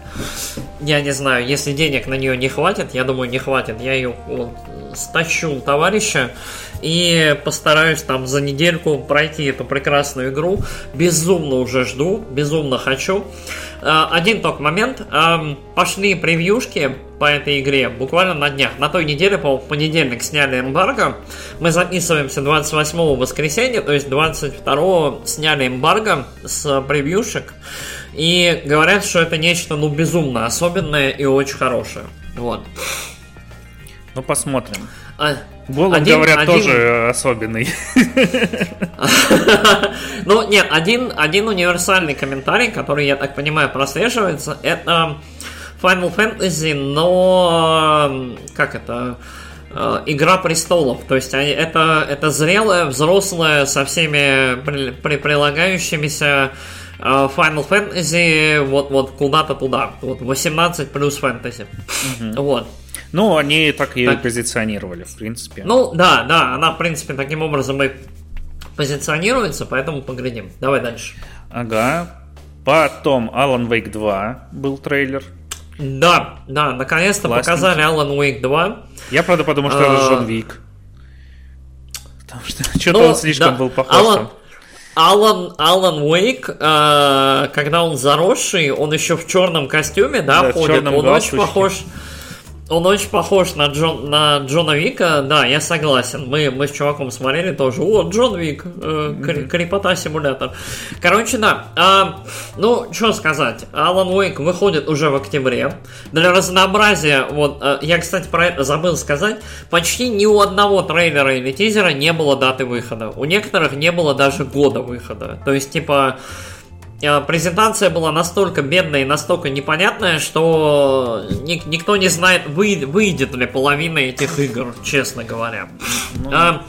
Я не знаю, если денег на нее не хватит, я думаю, не хватит, я ее вот, стащу у товарища и постараюсь там за недельку пройти эту прекрасную игру. Безумно уже жду, безумно хочу. А, один только момент. Пошли превьюшки по этой игре буквально на днях. На той неделе, по понедельник сняли эмбарго. Мы записываемся 28 воскресенья, то есть 22 сняли эмбарго с превьюшек. И говорят, что это нечто, ну, безумно особенное и очень хорошее. Вот. Ну, посмотрим. А, Голубь, один, говорят, один... тоже особенный. Ну, нет, один, один универсальный комментарий, который, я так понимаю, прослеживается, это Final Fantasy, но... Как это? Э, Игра престолов. То есть это, это зрелая, взрослая, со всеми при, при, прилагающимися э, Final Fantasy вот, вот куда-то туда. Вот 18 плюс фэнтези. Угу. Вот. Ну, они так и так. позиционировали, в принципе. Ну, да, да, она, в принципе, таким образом и позиционируется, поэтому поглядим. Давай дальше. Ага. Потом Alan Wake 2 был трейлер. Да, да, наконец-то показали Alan Wake 2. Я, правда, подумал, что это Джон Вик. Потому что что-то ну, он слишком был похож. Алан, Алан Уэйк, э, когда он заросший, он еще в черном костюме, да, да ходит. Он очень похож он очень похож на, Джон, на Джона Вика, да, я согласен. Мы, мы с чуваком смотрели тоже. О, Джон Вик, э, mm-hmm. крепота симулятор. Короче, да. А, ну, что сказать. Алан Уэйк выходит уже в октябре. Для разнообразия, вот, э, я, кстати, про это забыл сказать. Почти ни у одного трейлера или тизера не было даты выхода. У некоторых не было даже года выхода. То есть, типа, презентация была настолько бедная и настолько непонятная, что ник- никто не знает, вы- выйдет ли половина этих игр, честно говоря. Ну, а,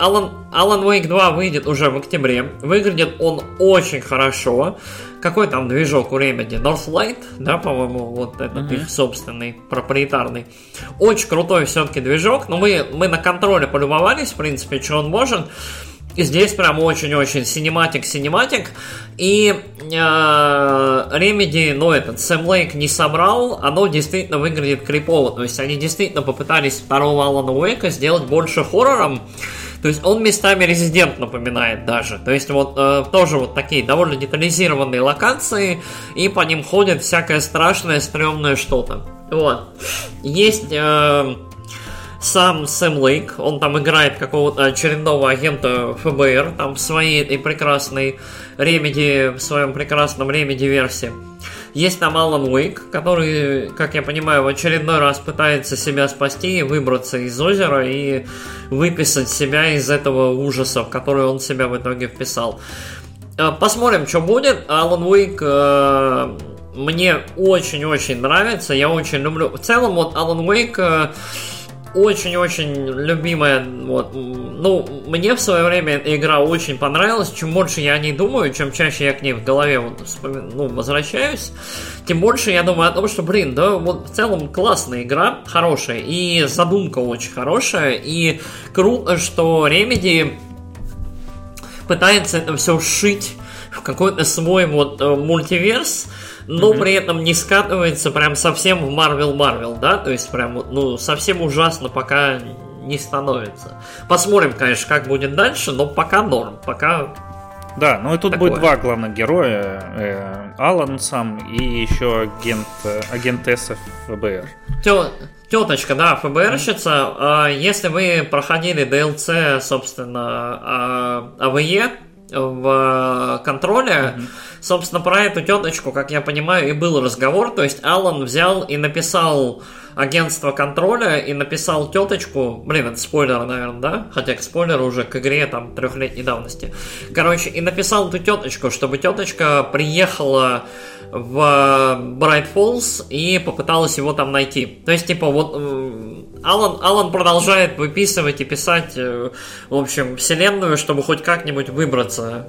Alan, Alan Wake 2 выйдет уже в октябре. Выглядит он очень хорошо. Какой там движок у Remedy? Northlight, да, по-моему, вот этот mm-hmm. их собственный, проприетарный. Очень крутой все-таки движок, но мы, мы на Control е полюбовались, в принципе, что он может. И здесь прям очень-очень cinematic-cinematic. И э, Remedy, ну этот, Сэм Лейк не соврал, оно действительно выглядит крипово. То есть они действительно попытались второго Алана Уэйка сделать больше хоррором. То есть он местами резидент напоминает даже. То есть вот э, тоже вот такие довольно детализированные локации, и по ним ходит всякое страшное, стрёмное что-то. Вот. Есть... Э, сам Сэм Лейк, он там играет какого-то очередного агента ФБР, там в своей этой прекрасной ремеди, в своем прекрасном ремеди версии. Есть там Алан Уэйк, который, как я понимаю, в очередной раз пытается себя спасти и выбраться из озера и выписать себя из этого ужаса, в который он себя в итоге вписал. Э, посмотрим, что будет. Алан Уэйк э, мне очень-очень нравится. Я очень люблю. В целом, вот Алан Уэйк э, очень-очень любимая. Вот, ну, мне в свое время игра очень понравилась. Чем больше я о ней думаю, чем чаще я к ней в голове вот, вспомин, ну, возвращаюсь, тем больше я думаю о том, что, блин, да, вот в целом классная игра, хорошая, и задумка очень хорошая, и круто, что Remedy пытается это все вшить в какой-то свой вот э, мультиверс, но mm-hmm. при этом не скатывается прям совсем в Марвел Марвел, да, то есть прям, ну, совсем ужасно пока не становится. Посмотрим, конечно, как будет дальше, но пока норм, пока да, ну и тут Такое. будет два главных героя. Э, Алан сам и еще агент, э, агентесса ФБР. Тё, теточка, да, ФБРщица. Э, если вы проходили DLC, собственно, э, АВЕ, в контроле. Mm-hmm. Собственно, про эту теточку, как я понимаю, и был разговор. То есть Алан взял и написал агентство контроля и написал теточку, блин, это спойлер, наверное, да? Хотя к спойлеру уже к игре там трехлетней давности. Короче, и написал эту теточку, чтобы теточка приехала в Брайт Фоллс и попыталась его там найти. То есть, типа, вот Алан, Алан продолжает выписывать и писать, э, в общем, вселенную, чтобы хоть как-нибудь выбраться.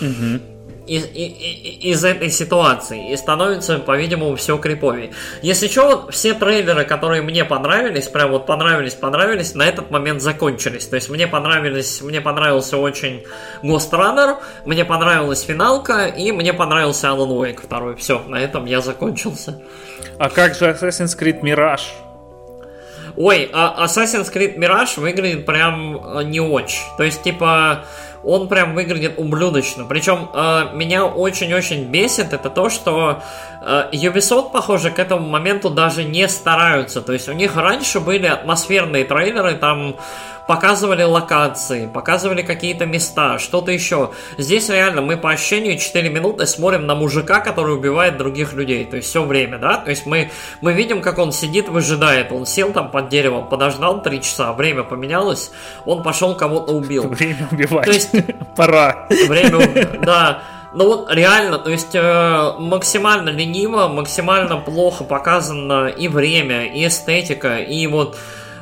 Угу из, из, этой ситуации. И становится, по-видимому, все криповее. Если что, вот все трейлеры, которые мне понравились, прям вот понравились, понравились, на этот момент закончились. То есть мне понравились, мне понравился очень Ghost Runner, мне понравилась финалка, и мне понравился Alan Wake второй. Все, на этом я закончился. А как же Assassin's Creed Mirage? Ой, а Assassin's Creed Mirage выглядит прям э, не очень. То есть, типа, он прям выглядит ублюдочно. Причем э, меня очень-очень бесит это то, что э, Ubisoft, похоже, к этому моменту даже не стараются. То есть у них раньше были атмосферные трейлеры, там показывали локации, показывали какие-то места, что-то еще. Здесь реально мы по ощущению 4 минуты смотрим на мужика, который убивает других людей, то есть все время, да? То есть мы, мы видим, как он сидит, выжидает, он сел там под деревом, подождал 3 часа, время поменялось, он пошел кого-то убил. Время убивать. То есть... Пора. Время, да. Ну вот реально, то есть э, максимально лениво, максимально плохо показано и время, и эстетика, и вот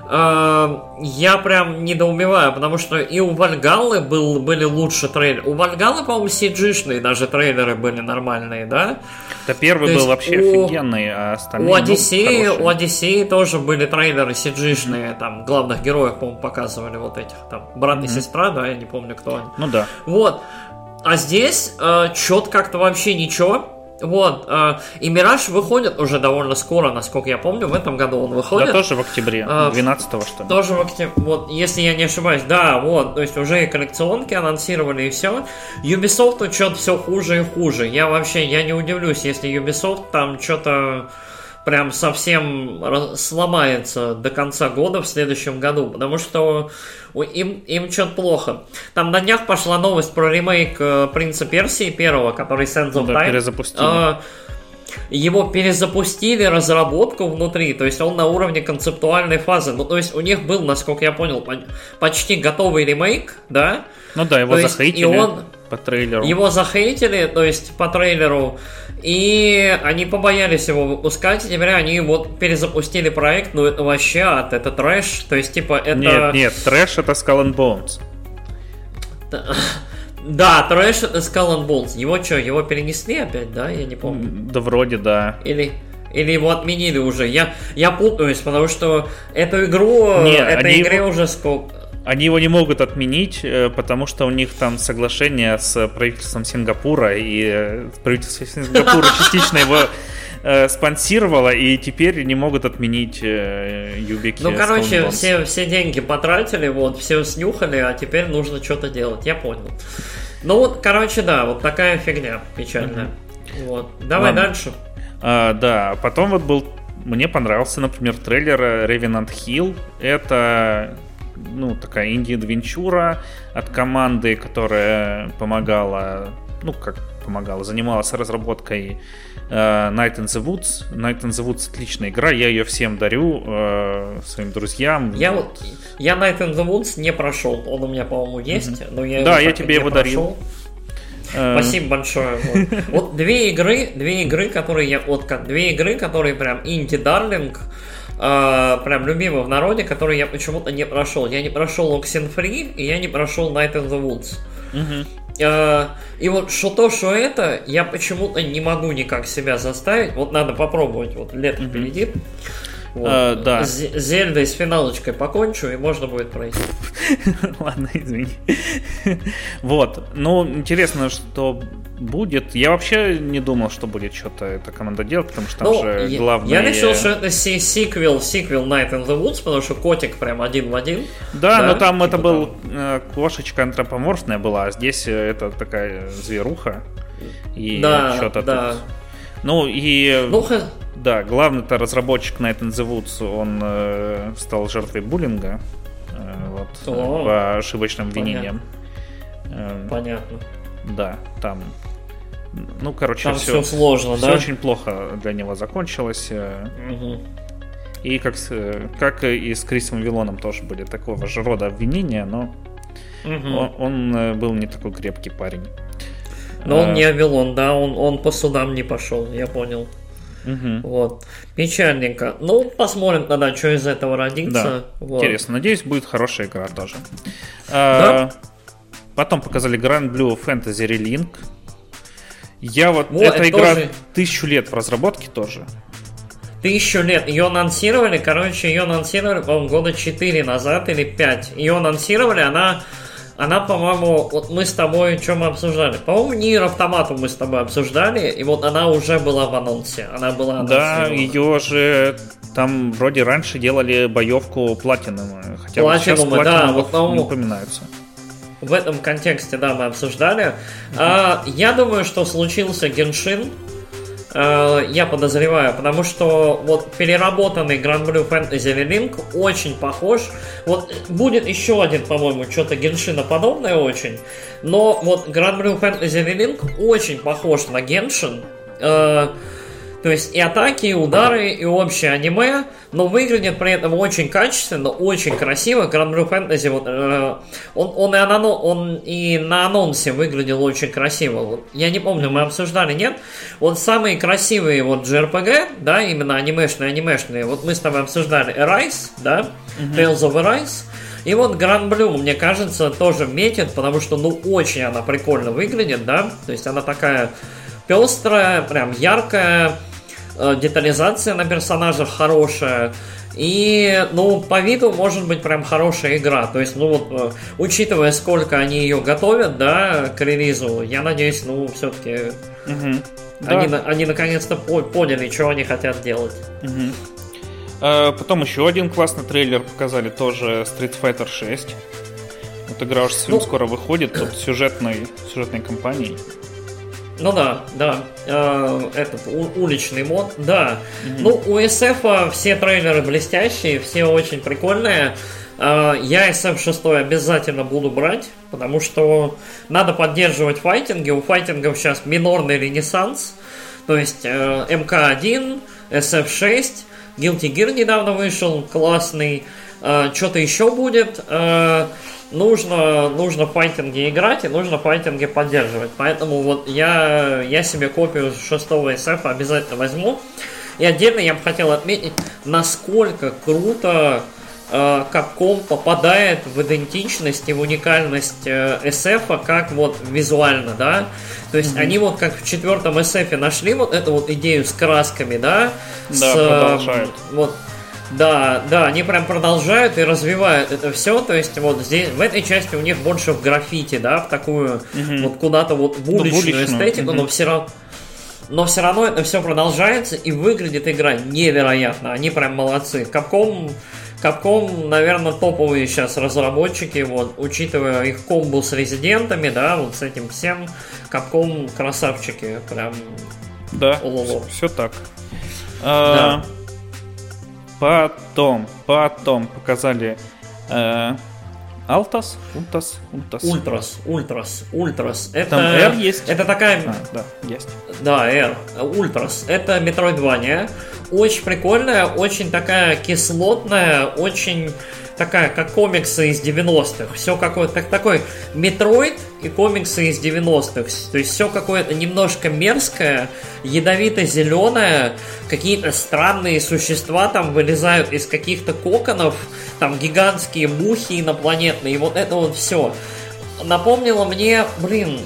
я прям недоумеваю, потому что и у Вальгаллы был, были лучше трейлеры. У Вальгаллы, по-моему, cg даже трейлеры были нормальные, да? Да первый То был вообще у... офигенный, а остальные... У Одиссеи, ну, у Одиссеи тоже были трейлеры cg там главных героев, по-моему, показывали вот этих, там, брат mm-hmm. и сестра, да, я не помню, кто они. Ну да. Вот. А здесь э, чет как-то вообще ничего. Вот, э, и Мираж выходит уже довольно скоро, насколько я помню, в этом году он выходит. Да, тоже в октябре, 12-го, что ли. Тоже в октябре, вот, если я не ошибаюсь, да, вот, то есть уже и коллекционки анонсировали, и все. Ubisoft что-то все хуже и хуже. Я вообще, я не удивлюсь, если Ubisoft там что-то прям совсем сломается до конца года в следующем году, потому что им, им что-то плохо. Там на днях пошла новость про ремейк э, Принца Персии первого, который Sands of да, Time. перезапустили. Его перезапустили разработку внутри, то есть он на уровне концептуальной фазы. Ну, то есть у них был, насколько я понял, почти готовый ремейк, да? Ну да, его то захейтили есть, и он, по трейлеру. Его захейтили, то есть по трейлеру. И они побоялись его выпускать, и теперь они вот перезапустили проект, ну это вообще ад, это трэш, то есть типа это... Нет, нет, трэш это Skull and Bones. Да, трэш это Skull and Bones. Его что, его перенесли опять, да? Я не помню. Да вроде да. Или... Или его отменили уже. Я, я путаюсь, потому что эту игру, не, этой игре его... уже сколько они его не могут отменить, э, потому что у них там соглашение с правительством Сингапура, и э, правительство Сингапура частично его э, спонсировало, и теперь не могут отменить Юбики. Ну, короче, все, все деньги потратили, вот, все снюхали, а теперь нужно что-то делать, я понял. Ну вот, короче, да, вот такая фигня печальная. Mm-hmm. Вот. Давай Ладно. дальше. А, да, потом вот был мне понравился, например, трейлер Revenant Hill. Это ну, такая инди-адвенчура от команды, которая помогала, ну, как помогала, занималась разработкой Night in the Woods. Night in the Woods отличная игра, я ее всем дарю uh, своим друзьям. Я вот, я Night in the Woods не прошел, он у меня, по-моему, есть, mm-hmm. но я Да, я тебе его прошел. дарил. Э. Спасибо большое. Вот. вот две игры, две игры, которые я вот как две игры, которые прям инди дарлинг, э, прям любимые в народе, которые я почему-то не прошел. Я не прошел Oxenfree и я не прошел Night in the Woods. Угу. Э, и вот что то, что это, я почему-то не могу никак себя заставить. Вот надо попробовать. Вот лето угу. впереди. Вот. А, да. С Зельдой с финалочкой покончу, и можно будет пройти. Ладно, извини. вот. Ну, интересно, что будет. Я вообще не думал, что будет что-то эта команда делать, потому что там ну, же я, главное... Я решил, что это сиквел, сиквел Night in the Woods, потому что котик прям один в один. Да, да? но там типа это был там... Э, кошечка антропоморфная была, а здесь это такая зверуха. И да, что-то да. тут... Ну и... Ну, да, главный-то разработчик Night in the Woods, он э, стал жертвой буллинга э, вот, О, по ошибочным обвинениям. Понятно. Э, понятно. Да, там ну, короче, Там все, все сложно, все да? очень плохо для него закончилось. Угу. И как, как и с Крисом Вилоном тоже были такого же рода обвинения, но угу. он, он э, был не такой крепкий парень. Но он не Авилон, да, он, он по судам не пошел, я понял. Угу. Вот. Печальненько. Ну, посмотрим тогда, что из этого родится. Да. Вот. Интересно. Надеюсь, будет хорошая игра тоже. Да? А, потом показали Grand Blue Fantasy Relink. Я вот... вот эта игра тоже... тысячу лет в разработке тоже. Тысячу лет. Ее анонсировали, короче, ее анонсировали, по-моему, года 4 назад или 5. Ее анонсировали, она она, по-моему, вот мы с тобой, что мы обсуждали? По-моему, Нир Автомату мы с тобой обсуждали, и вот она уже была в анонсе. Она была Да, ее же там вроде раньше делали боевку Платинума. Хотя Платинумы, вот да, вот ну, не упоминаются. В этом контексте, да, мы обсуждали. Uh-huh. А, я думаю, что случился Геншин, Э, я подозреваю, потому что вот переработанный Grand Blue Fantasy Relink очень похож. Вот будет еще один, по-моему, что-то Геншина подобное очень. Но вот Grand Blue Fantasy Relink очень похож на Геншин. Э, то есть и атаки, и удары, и общее аниме, но выглядит при этом очень качественно, очень красиво. Grand Blue Fantasy, вот, э, он, он, и анон, он и на анонсе выглядел очень красиво. Вот, я не помню, мы обсуждали, нет? Вот самые красивые вот JRPG, да, именно анимешные, анимешные, вот мы с тобой обсуждали Arise, да, mm-hmm. Tales of Arise. И вот Grand Blue, мне кажется, тоже метит, потому что, ну, очень она прикольно выглядит, да, то есть она такая пестрая, прям яркая, детализация на персонажах хорошая. И, ну, по виду может быть прям хорошая игра. То есть, ну вот, э, учитывая, сколько они ее готовят, да, к релизу, я надеюсь, ну, все-таки угу. они, да. они наконец-то поняли, что они хотят делать. Угу. А, потом еще один классный трейлер показали, тоже Street Fighter 6. Вот игра уже ну, скоро выходит, тут сюжетной, сюжетной кампанией. Ну да, да. Э, этот уличный мод, да. Mm-hmm. Ну, у SF все трейлеры блестящие, все очень прикольные. Э, я SF6 обязательно буду брать, потому что надо поддерживать файтинги. У файтингов сейчас минорный ренессанс. То есть э, МК1, SF6, Guilty Gear недавно вышел, классный. Э, что-то еще будет. Э, нужно, нужно файтинги играть и нужно файтинги поддерживать. Поэтому вот я, я себе копию шестого SF обязательно возьму. И отдельно я бы хотел отметить, насколько круто э, Capcom попадает в идентичность и в уникальность э, SF, как вот визуально, да. То есть mm-hmm. они вот как в четвертом SF нашли вот эту вот идею с красками, да. Да, с, продолжают. Вот, да, да, они прям продолжают и развивают это все. То есть вот здесь, в этой части у них больше в граффити, да, в такую угу. вот куда-то вот в уличную, ну, эстетику, угу. но все равно но все равно это все продолжается и выглядит игра невероятно. Они прям молодцы. Капком, Capcom, наверное, топовые сейчас разработчики, вот, учитывая их комбу с резидентами, да, вот с этим всем, Capcom красавчики, прям. Да, все, все так. А, да. Потом, потом показали э, Алтас, Ультас, Ультас. Ультрас, Ультрас, Ультрас. Это, Там R есть? Это такая... А, да, есть. Да, R. Ультрас. Это Metroidvania. Очень прикольная, очень такая кислотная, очень такая, как комиксы из 90-х. Все какое-то так, такой Метроид и комиксы из 90-х. То есть все какое-то немножко мерзкое, ядовито-зеленое, какие-то странные существа там вылезают из каких-то коконов, там гигантские мухи инопланетные, и вот это вот все. Напомнило мне, блин,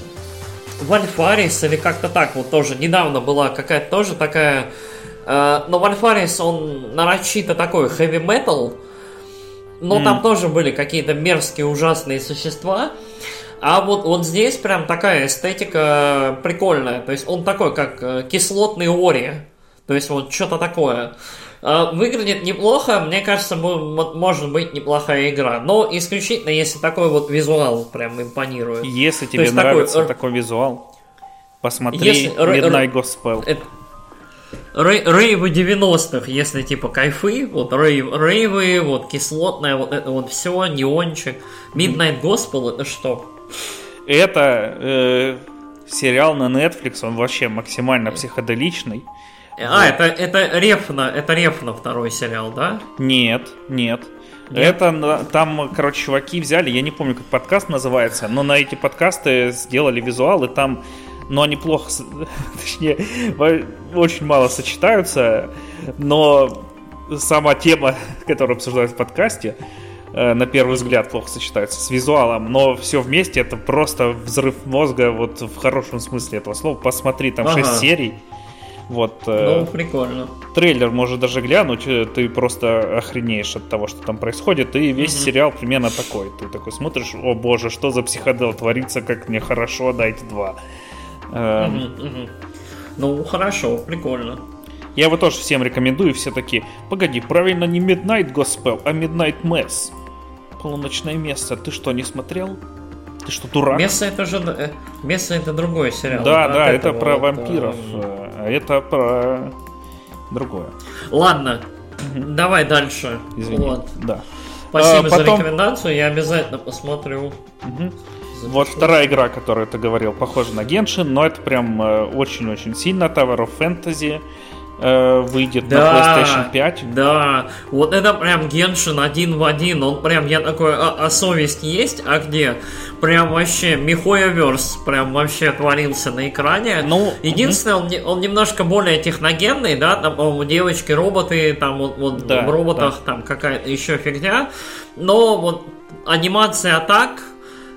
Вальфарис или как-то так вот тоже недавно была какая-то тоже такая... Э, но Вальфарис, он нарочито такой heavy metal, но mm. там тоже были какие-то мерзкие, ужасные существа. А вот, вот здесь прям такая эстетика прикольная. То есть он такой, как э, кислотный Ори. То есть вот что-то такое. А, выглядит неплохо, мне кажется, может быть неплохая игра. Но исключительно, если такой вот визуал прям импонирует. Если тебе нравится такой, такой визуал, посмотри если, Midnight Gospel. Это, рейвы 90-х, если типа кайфы, вот рейв, рейвы, вот кислотное, вот это вот все, неончик. Midnight Gospel это что? Это э, сериал на Netflix, он вообще максимально психоделичный. А, это, это Рефна, это Рефна второй сериал, да? Нет, нет. Нет? Это там, короче, чуваки взяли, я не помню, как подкаст называется, но на эти подкасты сделали визуал, и там но они плохо, точнее, очень мало сочетаются, но сама тема, которую обсуждают в подкасте, э, на первый взгляд плохо сочетается с визуалом, но все вместе это просто взрыв мозга, вот в хорошем смысле этого слова. Посмотри, там ага. 6 серий. Вот, э, ну, прикольно. Трейлер может даже глянуть, э, ты просто охренеешь от того, что там происходит, и весь угу. сериал примерно такой. Ты такой смотришь, о боже, что за психодел творится, как мне хорошо, дайте два. Эм... Ну, хорошо, прикольно. Я его тоже всем рекомендую, все такие, погоди, правильно не Midnight Gospel, а Midnight Mass. Полуночное место, ты что, не смотрел? Ты что, дурак? Место это же... Э, место это другой сериал. Да, это да, это про вот, вампиров. Э, а это про другое. Ладно, угу. давай дальше. Извини. Вот. Да. Спасибо а, потом... за рекомендацию, я обязательно посмотрю. Угу. Вот вторая игра, которую ты говорил, похожа на Геншин, но это прям э, очень-очень сильно Tower of Fantasy э, выйдет да, на PlayStation 5. Да, вот это прям Геншин один в один. Он прям, я такой, а, а совесть есть? А где? Прям вообще Михоя-верс прям вообще творился на экране. Ну, Единственное, угу. он, он немножко более техногенный, да, там, по девочки-роботы, там вот, вот да, в роботах да. там какая-то еще фигня. Но вот анимация атак,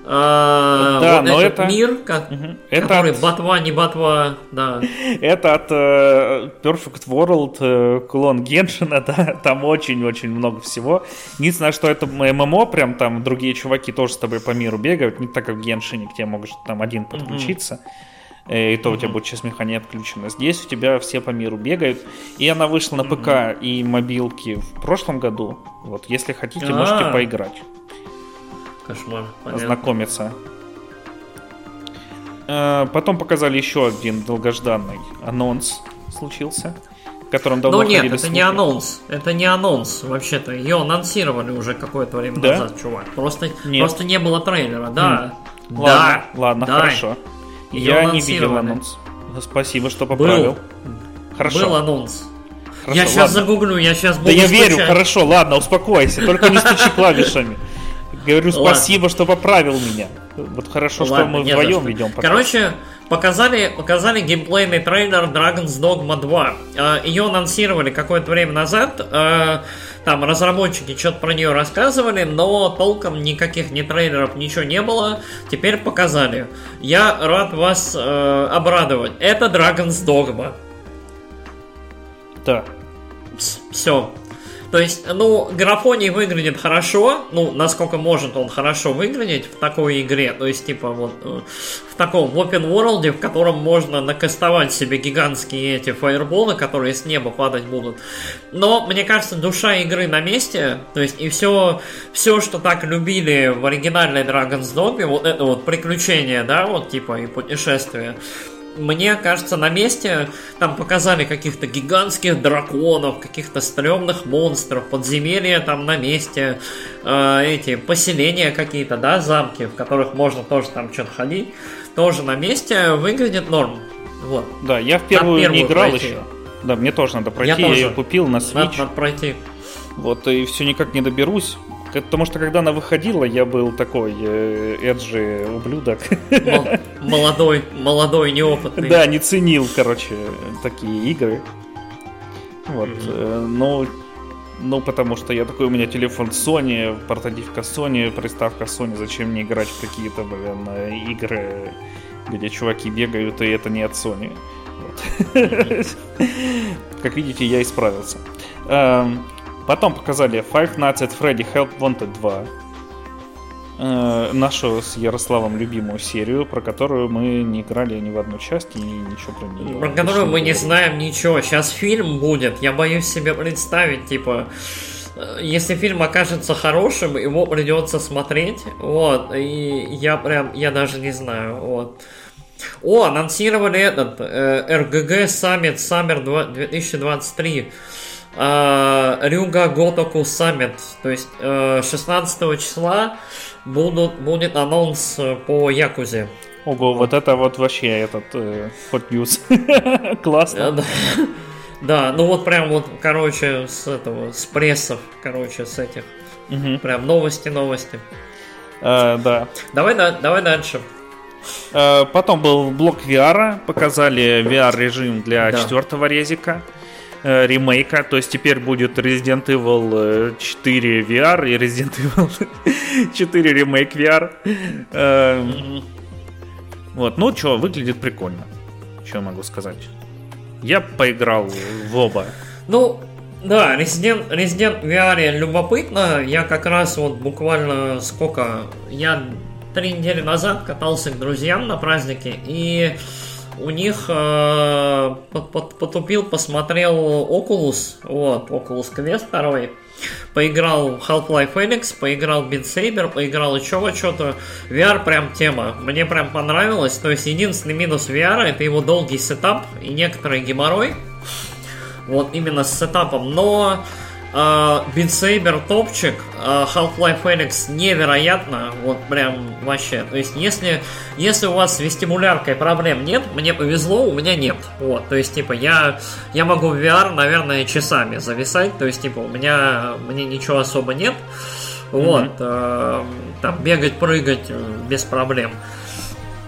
а, да, вот но этот это мир, как, угу. это который от... ботва, не ботва, да. Это от uh, Perfect World, uh, клон Геншина, да, там очень-очень много всего. Единственное, что это ММО, прям там другие чуваки тоже с тобой по миру бегают, не так как в Геншине, где можешь там один подключиться. Угу. И то у тебя будет сейчас механия отключена. Здесь у тебя все по миру бегают. И она вышла на ПК и мобилки в прошлом году. Вот, если хотите, А-а-а. можете поиграть. Кошмар. Понятно. Ознакомиться. Э, потом показали еще один долгожданный анонс случился, в котором давно Ну нет, это слухи. не анонс. Это не анонс, вообще-то. Ее анонсировали уже какое-то время да? назад, чувак. Просто, нет. просто не было трейлера, да. Хм. Ладно, да. ладно, да. хорошо. Ее Я не видел анонс. Спасибо, что поправил. Был. Хорошо. Был анонс. Хорошо, я сейчас ладно. загуглю, я сейчас буду Да я верю, хорошо, ладно, успокойся, только не стучи клавишами. Говорю спасибо, что поправил меня. Вот хорошо, Ладно, что мы вдвоем ведем. Подкаст. Короче, показали, показали геймплейный трейлер Dragon's Dogma 2. А, Ее анонсировали какое-то время назад. А, там разработчики что-то про нее рассказывали, но толком никаких ни трейлеров, ничего не было. Теперь показали. Я рад вас э, обрадовать. Это Dragon's Dogma. Да. Все. То есть, ну, графоний выглядит хорошо, ну, насколько может он хорошо выглядеть в такой игре. То есть, типа, вот э, в таком в open world, в котором можно накастовать себе гигантские эти фаерболы, которые с неба падать будут. Но, мне кажется, душа игры на месте. То есть, и все, все что так любили в оригинальной Dragon's Dogma, вот это вот приключение, да, вот типа и путешествие мне кажется, на месте там показали каких-то гигантских драконов, каких-то стрёмных монстров, подземелья там на месте, э, эти поселения какие-то, да, замки, в которых можно тоже там что-то ходить, тоже на месте выглядит норм. Вот. Да, я в первую, первую не играл пройти. еще. Да, мне тоже надо пройти. Я, я ее купил на Switch. Надо, надо пройти. Вот, и все никак не доберусь. Потому что когда она выходила, я был такой э, эджи ублюдок. Молодой, молодой, неопытный. Да, не ценил, короче, такие игры. Вот, mm-hmm. но ну, потому что я такой, у меня телефон Sony, портативка Sony, приставка Sony, зачем мне играть в какие-то, блин, игры, где чуваки бегают, и это не от Sony. Вот. Как видите, я исправился. Потом показали Five Nights at Freddy Help Wanted 2. Э, нашу с Ярославом любимую серию, про которую мы не играли ни в одну часть и ничего про нее. Про которую мы не знаем ничего. Сейчас фильм будет. Я боюсь себе представить, типа э, если фильм окажется хорошим, его придется смотреть. Вот. И я прям, я даже не знаю. Вот. О, анонсировали этот э, RGG Summit Summer 2023. А, Рюга Готоку Саммит. То есть 16 э, числа будут, будет анонс э, по Якузе. Ого, вот это вот вообще этот э, Hot News. Классно. Да, ну вот прям вот, короче, с этого, с прессов, короче, с этих. Угу. Прям новости, новости. А, да. Давай, да, давай дальше. Потом был блок VR, показали VR-режим для да. четвертого резика. Э, ремейка, то есть теперь будет Resident Evil 4 э, VR и Resident Evil 4 ремейк VR. Эм, вот, ну что, выглядит прикольно. Что могу сказать? Я поиграл в оба. Ну, да, Resident, Resident VR любопытно. Я как раз вот буквально сколько... Я три недели назад катался к друзьям на празднике и у них э, потупил, посмотрел Oculus, вот, Oculus Quest 2, поиграл Half-Life Felix, поиграл Beat Saber, поиграл еще во что-то. VR прям тема, мне прям понравилось, то есть единственный минус VR это его долгий сетап и некоторый геморрой, вот именно с сетапом, но Beat Saber топчик, Half-Life Felix невероятно, вот прям вообще. То есть, если, если у вас с вестибуляркой проблем нет, мне повезло, у меня нет. Вот, то есть, типа, я, я могу в VR, наверное, часами зависать, то есть, типа, у меня, мне ничего особо нет. Вот, mm-hmm. там бегать, прыгать без проблем. Э,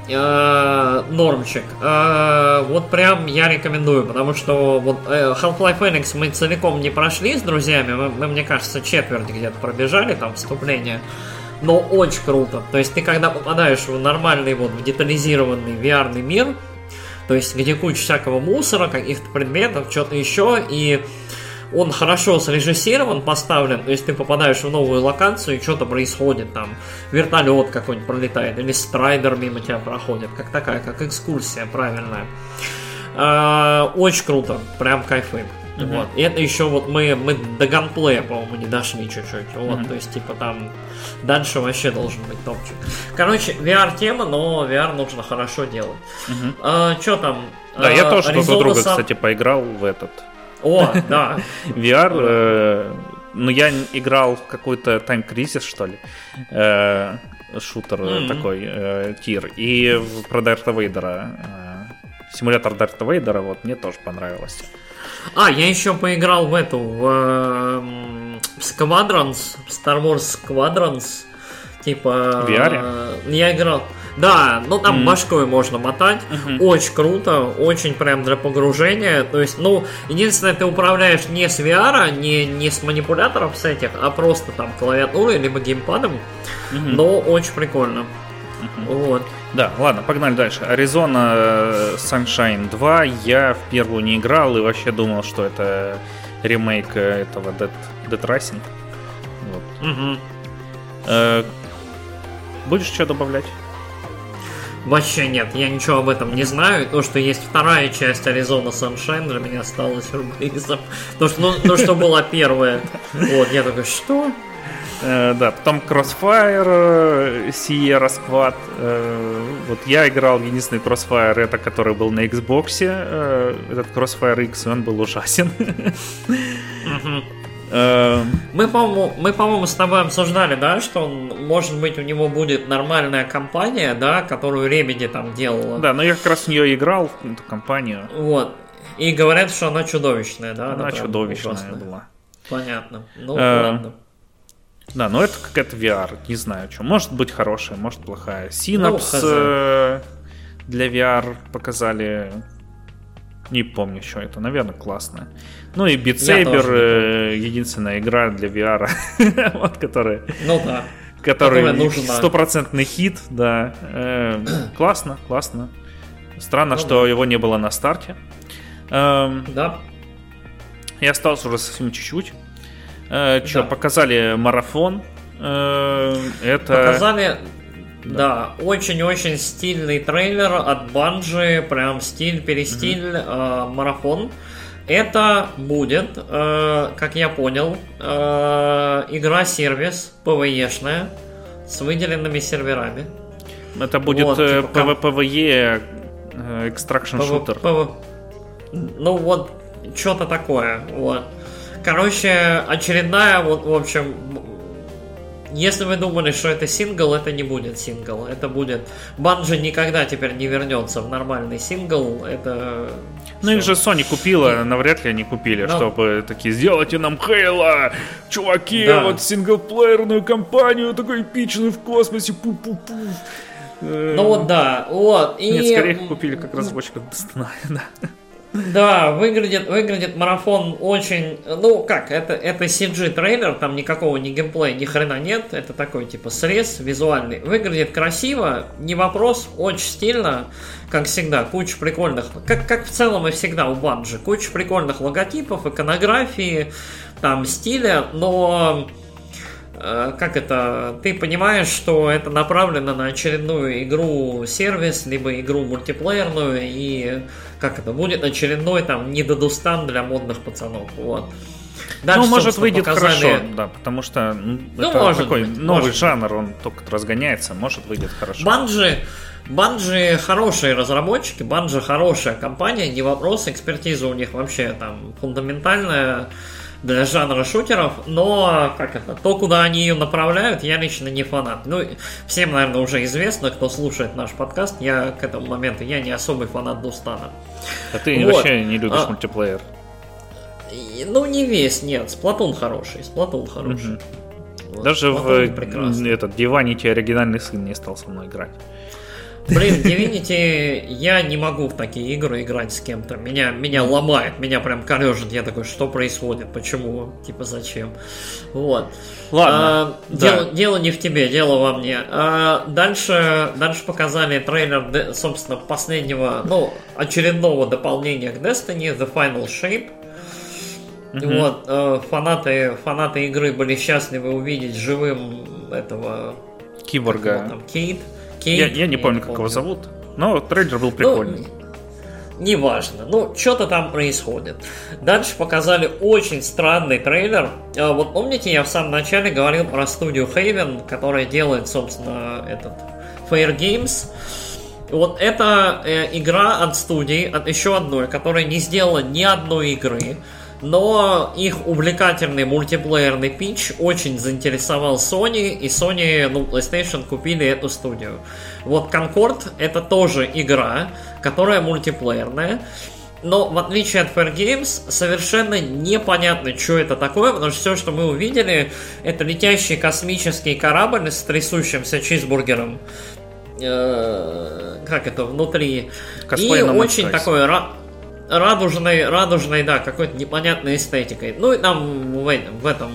нормчик. Э, вот прям я рекомендую, потому что вот э, Half-Life Phoenix мы целиком не прошли с друзьями, мы, мы мне кажется, четверть где-то пробежали, там, вступление. Но очень круто. То есть ты когда попадаешь в нормальный, вот, в детализированный VR мир, то есть где куча всякого мусора, каких-то предметов, что-то еще, и он хорошо срежиссирован, поставлен, то есть ты попадаешь в новую локацию и что-то происходит там, вертолет какой-нибудь пролетает, или страйдер мимо тебя проходит, как такая, как экскурсия правильная. А, очень круто, прям кайфы. Mm-hmm. Вот. И это еще вот мы, мы до ганплея, по-моему, не дошли чуть-чуть. Вот, mm-hmm. то есть, типа, там дальше вообще должен быть топчик. Короче, VR-тема, но VR нужно хорошо делать. Mm-hmm. А, что там? Да, а, я тоже что-то друга, сам... кстати, поиграл в этот о, да. VR, э, ну я играл в какой-то Time Crisis, что ли, э, шутер mm-hmm. такой, э, тир, и про Дарта Вейдера, э, симулятор Дарта Вейдера, вот, мне тоже понравилось. А, я еще поиграл в эту, в, в Squadrons, Star Wars Squadrons, типа... В VR? Э, я играл... Да, ну там mm. башкой можно мотать. Mm-hmm. Очень круто, очень прям для погружения. То есть, ну, единственное, ты управляешь не с VR, не, не с манипуляторов с этих, а просто там клавиатурой, либо геймпадом. Mm-hmm. Но очень прикольно. Mm-hmm. Вот. Да, ладно, погнали дальше. Arizona э, Sunshine 2 я в первую не играл и вообще думал, что это ремейк э, этого Dead, Dead Rising. Вот. Угу. Э, будешь что добавлять? Вообще нет, я ничего об этом не знаю. То, что есть вторая часть Arizona Sunshine, для меня стало сюрпризом. То, что, ну, то, что была первая. Вот, я такой, что? Э, да, потом Crossfire, Sierra Squad. Э, вот я играл единственный Crossfire, это который был на Xbox. Э, этот Crossfire X, он был ужасен. Мы, по-моему, мы, по-моему, с тобой обсуждали, да, что он, может быть, у него будет нормальная компания, да, которую Remedy там делала. Да, но я как раз в нее играл, эту компанию. Вот. И говорят, что она чудовищная, да? Она, она чудовищная ужасная. была. Понятно. Ну, э, ладно. Да, но это какая-то VR, не знаю, что. Может быть хорошая, может плохая. Synapse ну, э, для VR показали. Не помню, что это. Наверное, классно. Ну и Beat Saber э, единственная игра для VR, вот которая. Ну да. Который стопроцентный хит, да. Э, классно, классно. Странно, ну, что его не было на старте. Эм, да. Я остался уже совсем чуть-чуть. Э, что, показали марафон. Э, это... Показали, да, очень-очень стильный трейлер от Банжи, прям стиль-перестиль, mm э, марафон. Это будет, э, как я понял, э, игра-сервис ПВЕшная с выделенными серверами. Это будет вот, э, типа, PvPvE э, Extraction Shooter. Ну вот, что-то такое, вот. Короче, очередная, вот, в общем, если вы думали, что это сингл, это не будет сингл. Это будет... Банжи никогда теперь не вернется в нормальный сингл. Это... Ну их же Sony купила, навряд ли они купили, Но... чтобы такие, сделайте нам Хейла, чуваки, да. вот синглплеерную кампанию, такой эпичную в космосе, пу-пу-пу. Ну вот да, вот. И... Нет, скорее купили как разработчиков Destiny, да. Да, выглядит, выглядит марафон очень... Ну, как, это, это CG трейлер, там никакого ни геймплея, ни хрена нет. Это такой, типа, срез визуальный. Выглядит красиво, не вопрос, очень стильно, как всегда. Куча прикольных... Как, как в целом и всегда у Банжи. Куча прикольных логотипов, иконографии, там, стиля, но Э, как это, ты понимаешь, что это направлено на очередную игру-сервис, либо игру мультиплеерную, и как это, будет очередной там недодустан для модных пацанов, вот. Дальше, ну, может, выйдет показали... хорошо, да, потому что ну, это может такой быть, новый может жанр, он только разгоняется, может, выйдет хорошо. Банжи, Банжи хорошие разработчики, Банжи хорошая компания, не вопрос, экспертиза у них вообще там фундаментальная для жанра шутеров, но как это, то, куда они ее направляют, я лично не фанат. Ну, всем, наверное, уже известно, кто слушает наш подкаст, я к этому моменту, я не особый фанат Дустана. А ты вот. вообще не любишь а, мультиплеер? Ну, не весь, нет, Сплатун хороший, Сплатун хороший. Угу. Вот, Даже Сплатун в этот Диванити оригинальный сын не стал со мной играть. Блин, Divinity, я не могу в такие игры играть с кем-то. Меня, меня ломает, меня прям корежит. Я такой, что происходит? Почему? Типа, зачем? Вот. Ладно. А, да. дело, дело не в тебе, дело во мне. А, дальше, дальше показали трейлер, собственно, последнего, ну, очередного дополнения к Destiny, The Final Shape. Mm-hmm. Вот, э, фанаты, фанаты игры были счастливы увидеть живым этого Киборга. Там, Кейт. Кейт. Я, я не помню, как помню. его зовут, но трейлер был прикольный. Ну, неважно. Ну, что-то там происходит. Дальше показали очень странный трейлер. А, вот помните, я в самом начале говорил про студию Haven, которая делает, собственно, этот Fair Games. Вот это э, игра от студии, от еще одной, которая не сделала ни одной игры но их увлекательный мультиплеерный пич очень заинтересовал Sony, и Sony, ну, PlayStation купили эту студию. Вот Concord это тоже игра, которая мультиплеерная, но в отличие от Fair Games, совершенно непонятно, что это такое, потому что все, что мы увидели, это летящий космический корабль с трясущимся чизбургером. Э, как это внутри? и очень такой радужной, радужной, да, какой-то непонятной эстетикой. Ну и там в, в этом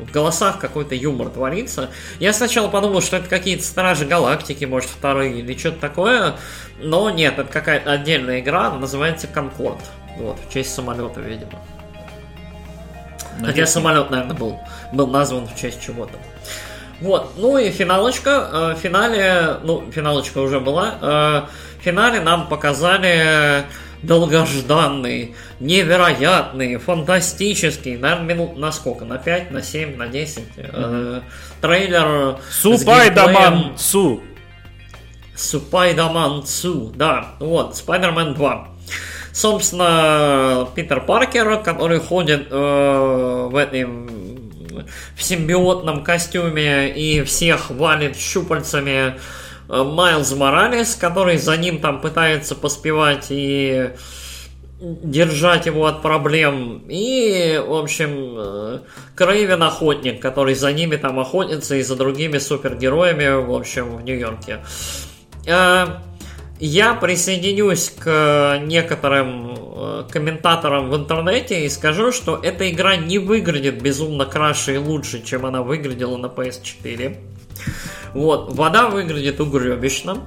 в голосах какой-то юмор творится. Я сначала подумал, что это какие-то Стражи Галактики, может, вторые или что-то такое, но нет, это какая-то отдельная игра, называется Конкорд. Вот, в честь самолета, видимо. Надеюсь. Хотя самолет, наверное, был, был назван в честь чего-то. Вот, ну и финалочка. Э, в финале, ну, финалочка уже была. Э, в финале нам показали долгожданный, невероятный, фантастический, наверное, минут на сколько? На 5, на 7, на 10. Mm-hmm. трейлер Супайдаман Су. Супайдаман Су, да, вот, Спайдермен 2. Собственно, Питер Паркер, который ходит э, в этом в симбиотном костюме и всех валит щупальцами э, Майлз Моралес, который за ним там пытается поспевать и держать его от проблем. И, в общем, э, Крейвен Охотник, который за ними там охотится и за другими супергероями, в общем, в Нью-Йорке. Э, я присоединюсь к некоторым э, комментаторам в интернете и скажу, что эта игра не выглядит безумно краше и лучше, чем она выглядела на PS4. Вот, вода выглядит угребищно.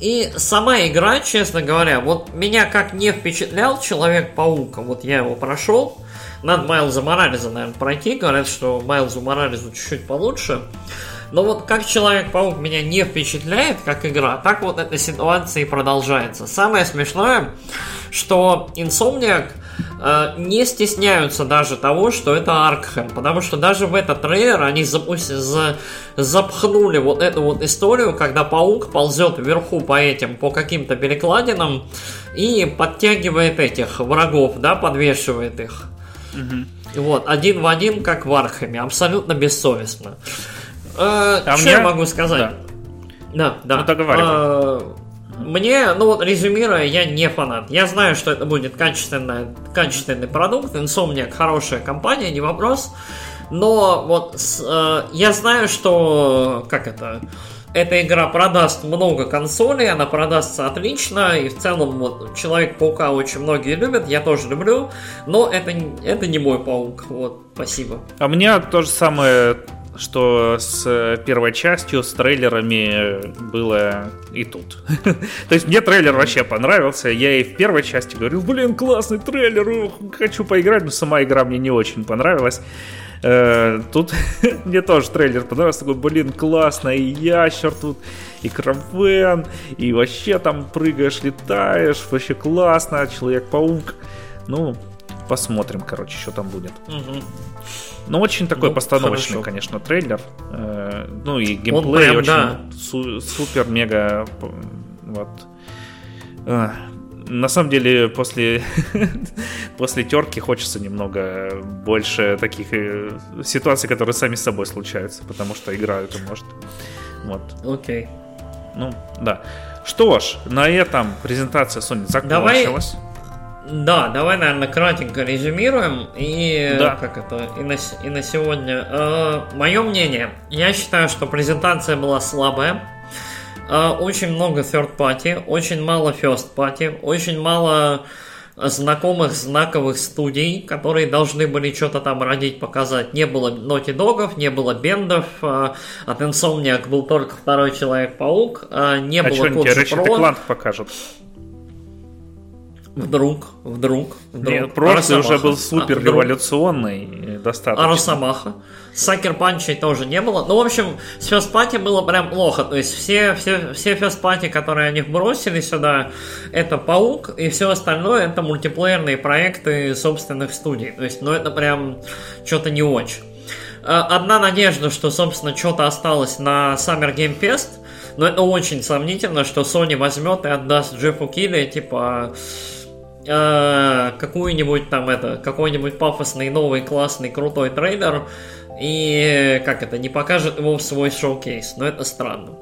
И сама игра, честно говоря, вот меня как не впечатлял Человек-паук, вот я его прошел, надо Майлза Морализа, наверное, пройти, говорят, что Майлзу Морализу чуть-чуть получше. Но вот как Человек-паук меня не впечатляет, как игра, так вот эта ситуация и продолжается. самое смешное, что Insomniac э, не стесняются даже того, что это Аркхэм, потому что даже в этот трейлер они запусти, за, запхнули вот эту вот историю, когда паук ползет вверху по этим, по каким-то перекладинам и подтягивает этих врагов, да, подвешивает их. Угу. Вот, один в один, как в Архаме, абсолютно бессовестно. Э, а что мне... я могу сказать? Да, да. да. Ну, договаривай. А, мне, ну вот резюмируя, я не фанат. Я знаю, что это будет качественный, качественный продукт. Insomniac хорошая компания, не вопрос. Но вот э, я знаю, что как это эта игра продаст много консолей, она продастся отлично, и в целом вот Человек-паука очень многие любят, я тоже люблю, но это, это не мой паук, вот, спасибо. А мне то же самое что с первой частью, с трейлерами было и тут. То есть мне трейлер вообще понравился. Я и в первой части говорил, блин, классный трейлер, хочу поиграть, но сама игра мне не очень понравилась. Э, тут мне тоже трейлер понравился, такой, блин, классно, и ящер тут, и кровен, и вообще там прыгаешь, летаешь, вообще классно, Человек-паук. Ну, посмотрим, короче, что там будет. Угу. Ну, очень такой ну, постановочный, хорошо. конечно, трейлер. Э, ну и геймплей прям, очень да. су- супер, мега. Вот. Э, на самом деле, после, после терки хочется немного больше таких э, ситуаций, которые сами с собой случаются, потому что игра это может. Вот. Окей. Okay. Ну, да. Что ж, на этом презентация Sony закончилась. Давай да, давай, наверное, кратенько резюмируем и да. как это и на, и на сегодня. Э, мое мнение, я считаю, что презентация была слабая. Э, очень много third party, очень мало first party, очень мало знакомых знаковых студий, которые должны были что-то там родить, показать. Не было Naughty Dog'ов, не было Бендов, э, от Insomniac был только второй Человек-паук, э, не а было Коджи Про. покажут? Вдруг, вдруг, вдруг. Нет, прошлый уже был супер а, революционный достаточно. А Росомаха. Sucker Punch ей тоже не было. Ну, в общем, с first party было прям плохо. То есть все, все, все first party, которые они бросили сюда, это Паук, и все остальное это мультиплеерные проекты собственных студий. То есть, ну, это прям что-то не очень. А, одна надежда, что, собственно, что-то осталось на Summer Game Fest, но это очень сомнительно, что Sony возьмет и отдаст Джеффу Кили, типа, э, какую-нибудь там это, какой-нибудь пафосный, новый, классный, крутой трейлер, и как это, не покажет его в свой шоу-кейс, но это странно.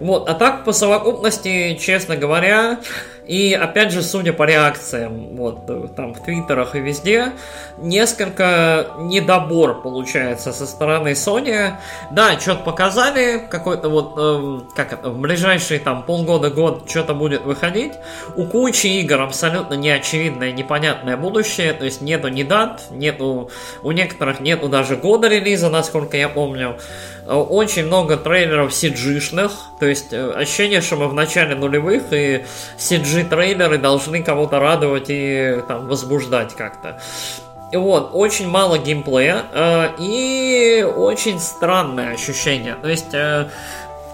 Вот, а так по совокупности, честно говоря, и опять же, судя по реакциям, вот там в твиттерах и везде, несколько недобор получается со стороны Sony. Да, что-то показали, какой-то вот, э, как это, в ближайшие там полгода-год что-то будет выходить. У кучи игр абсолютно неочевидное, непонятное будущее, то есть нету ни дат, нету, у некоторых нету даже года релиза, насколько я помню. Очень много трейлеров CG-шных, то есть э, ощущение, что мы в начале нулевых, и CG-трейлеры должны кого-то радовать и там возбуждать как-то. Вот, очень мало геймплея э, и очень странное ощущение. То есть э,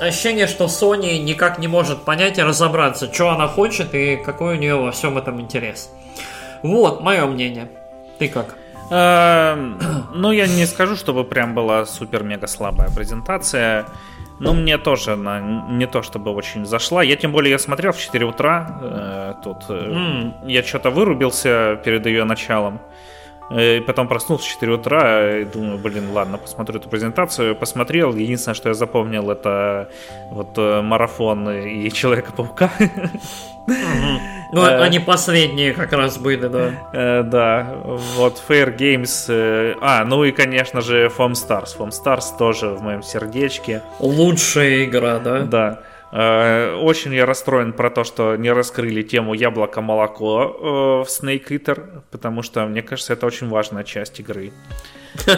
ощущение, что Sony никак не может понять и разобраться, что она хочет и какой у нее во всем этом интерес. Вот, мое мнение. Ты как? Эм, ну, я не скажу, чтобы прям была супер-мега слабая презентация. Но мне тоже она не то чтобы очень зашла. Я тем более я смотрел в 4 утра. Э, тут mm. я что-то вырубился перед ее началом. Э, и потом проснулся в 4 утра и думаю, блин, ладно, посмотрю эту презентацию. Посмотрел. Единственное, что я запомнил, это вот марафон и Человека-паука. Ну, э, они последние как раз были, да. Э, да, вот Fair Games. Э, а, ну и, конечно же, Foam Stars. Foam Stars тоже в моем сердечке. Лучшая игра, да? Да. Очень я расстроен про то, что не раскрыли тему яблоко-молоко в Snake Eater, потому что, мне кажется, это очень важная часть игры.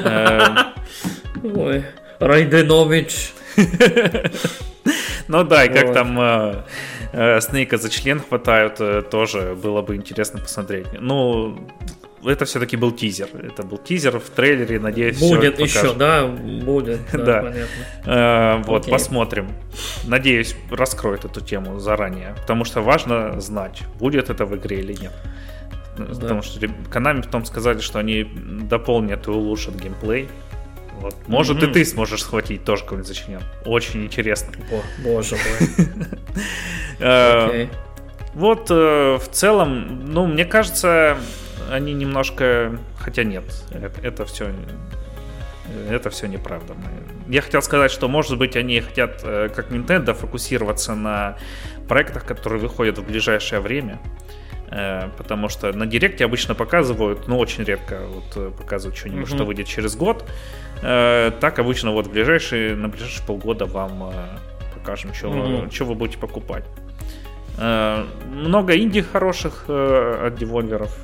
Ой, Райденович. Ну да, и как там Э, Снейка за член хватают, э, тоже было бы интересно посмотреть. Ну, это все-таки был тизер. Это был тизер в трейлере, надеюсь, Будет еще, да, будет. Да, понятно. Э, вот, посмотрим. Надеюсь, раскроет эту тему заранее. Потому что важно знать, будет это в игре или нет. Потому что Konami потом сказали, что они дополнят и улучшат геймплей. Вот. Может, mm-hmm. и ты сможешь схватить тоже какой-нибудь зачинен. Очень интересно. О, боже мой. Э, вот э, в целом, ну, мне кажется, они немножко... Хотя нет, это все это все неправда. Я хотел сказать, что, может быть, они хотят, э, как Nintendo, фокусироваться на проектах, которые выходят в ближайшее время. Потому что на Директе обычно показывают, но очень редко вот показывают что-нибудь, mm-hmm. что выйдет через год. Э, так обычно вот в ближайшие, на ближайшие полгода вам э, покажем, что, mm-hmm. вы будете покупать. Э, много инди хороших от девольверов.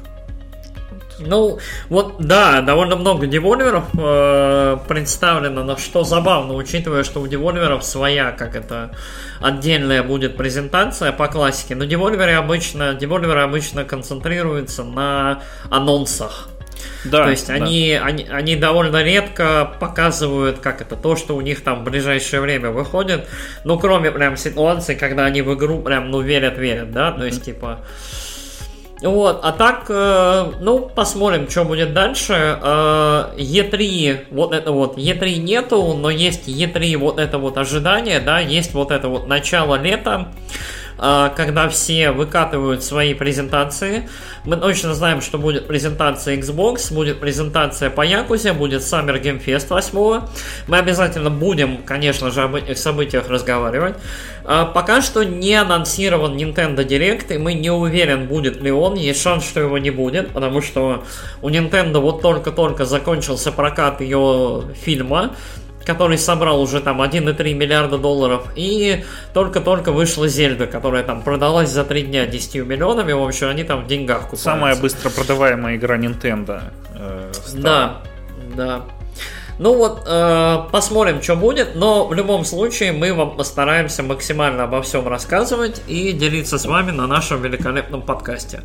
Ну, вот, да, довольно много девольверов э, представлено, но что забавно, учитывая, что у девольверов своя, как это, отдельная будет презентация по классике, но девольверы обычно, девольверы обычно концентрируются на анонсах. Да, То есть да. они, они, они довольно редко показывают, как это, то, что у них там в ближайшее время выходит. Ну, кроме прям ситуации, когда они в игру прям, ну, верят-верят, да, то есть, типа... Вот, а так, э, ну, посмотрим, что будет дальше. Э, E3, вот это вот, E3 нету, но есть E3 вот это вот ожидание, да, есть вот это вот начало лета. А, когда все выкатывают свои презентации. Мы точно знаем, что будет презентация Xbox, будет презентация по Якузе, будет Summer Game Fest 8. Мы обязательно будем, конечно же, об этих событиях разговаривать. А, пока что не анонсирован Nintendo Direct, и мы не уверен, будет ли он. Есть шанс, что его не будет, потому что у Nintendo вот только-только закончился прокат ее фильма который собрал уже там 1,3 миллиарда долларов, и только-только вышла Зельда, которая там продалась за 3 дня 10 миллионами, в общем, они там в деньгах купаются. Самая быстро продаваемая игра Nintendo. Э, да, да. Ну вот, э, посмотрим, что будет, но в любом случае мы вам постараемся максимально обо всем рассказывать и делиться с вами на нашем великолепном подкасте.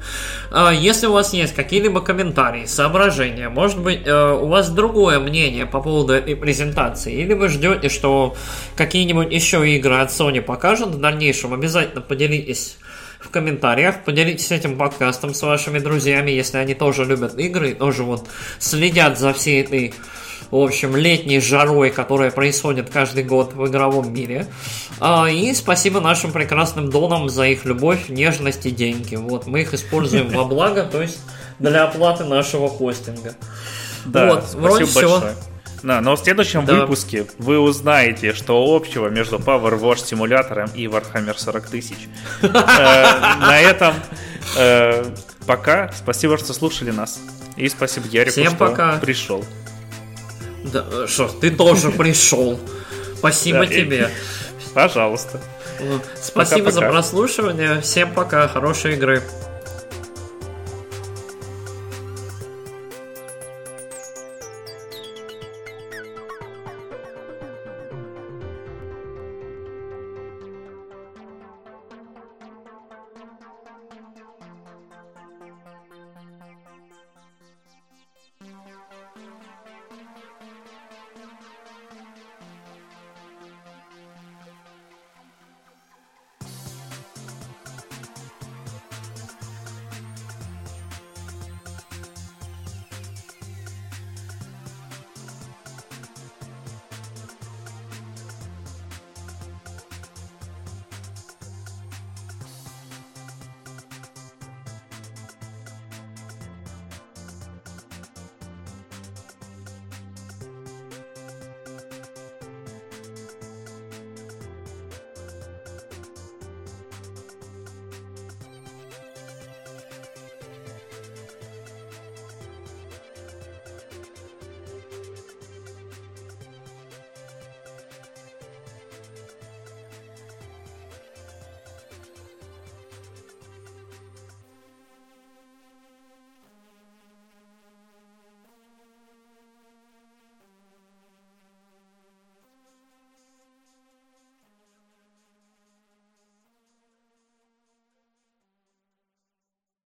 Э, если у вас есть какие-либо комментарии, соображения, может быть, э, у вас другое мнение по поводу этой презентации, или вы ждете, что какие-нибудь еще игры от Sony покажут в дальнейшем, обязательно поделитесь в комментариях. Поделитесь этим подкастом с вашими друзьями, если они тоже любят игры, тоже вот следят за всей этой в общем, летней жарой, которая происходит каждый год в игровом мире. А, и спасибо нашим прекрасным донам за их любовь, нежность и деньги. Вот, мы их используем во благо, то есть для оплаты нашего хостинга. Да, вот, вроде все. Да, но в следующем да. выпуске вы узнаете, что общего между Power Wash симулятором и Warhammer 40 тысяч. Э, на этом э, пока. Спасибо, что слушали нас. И спасибо Ярику, что пришел. Да, что, ты тоже пришел. Спасибо тебе. Пожалуйста. Спасибо за прослушивание. Всем пока. Хорошей игры.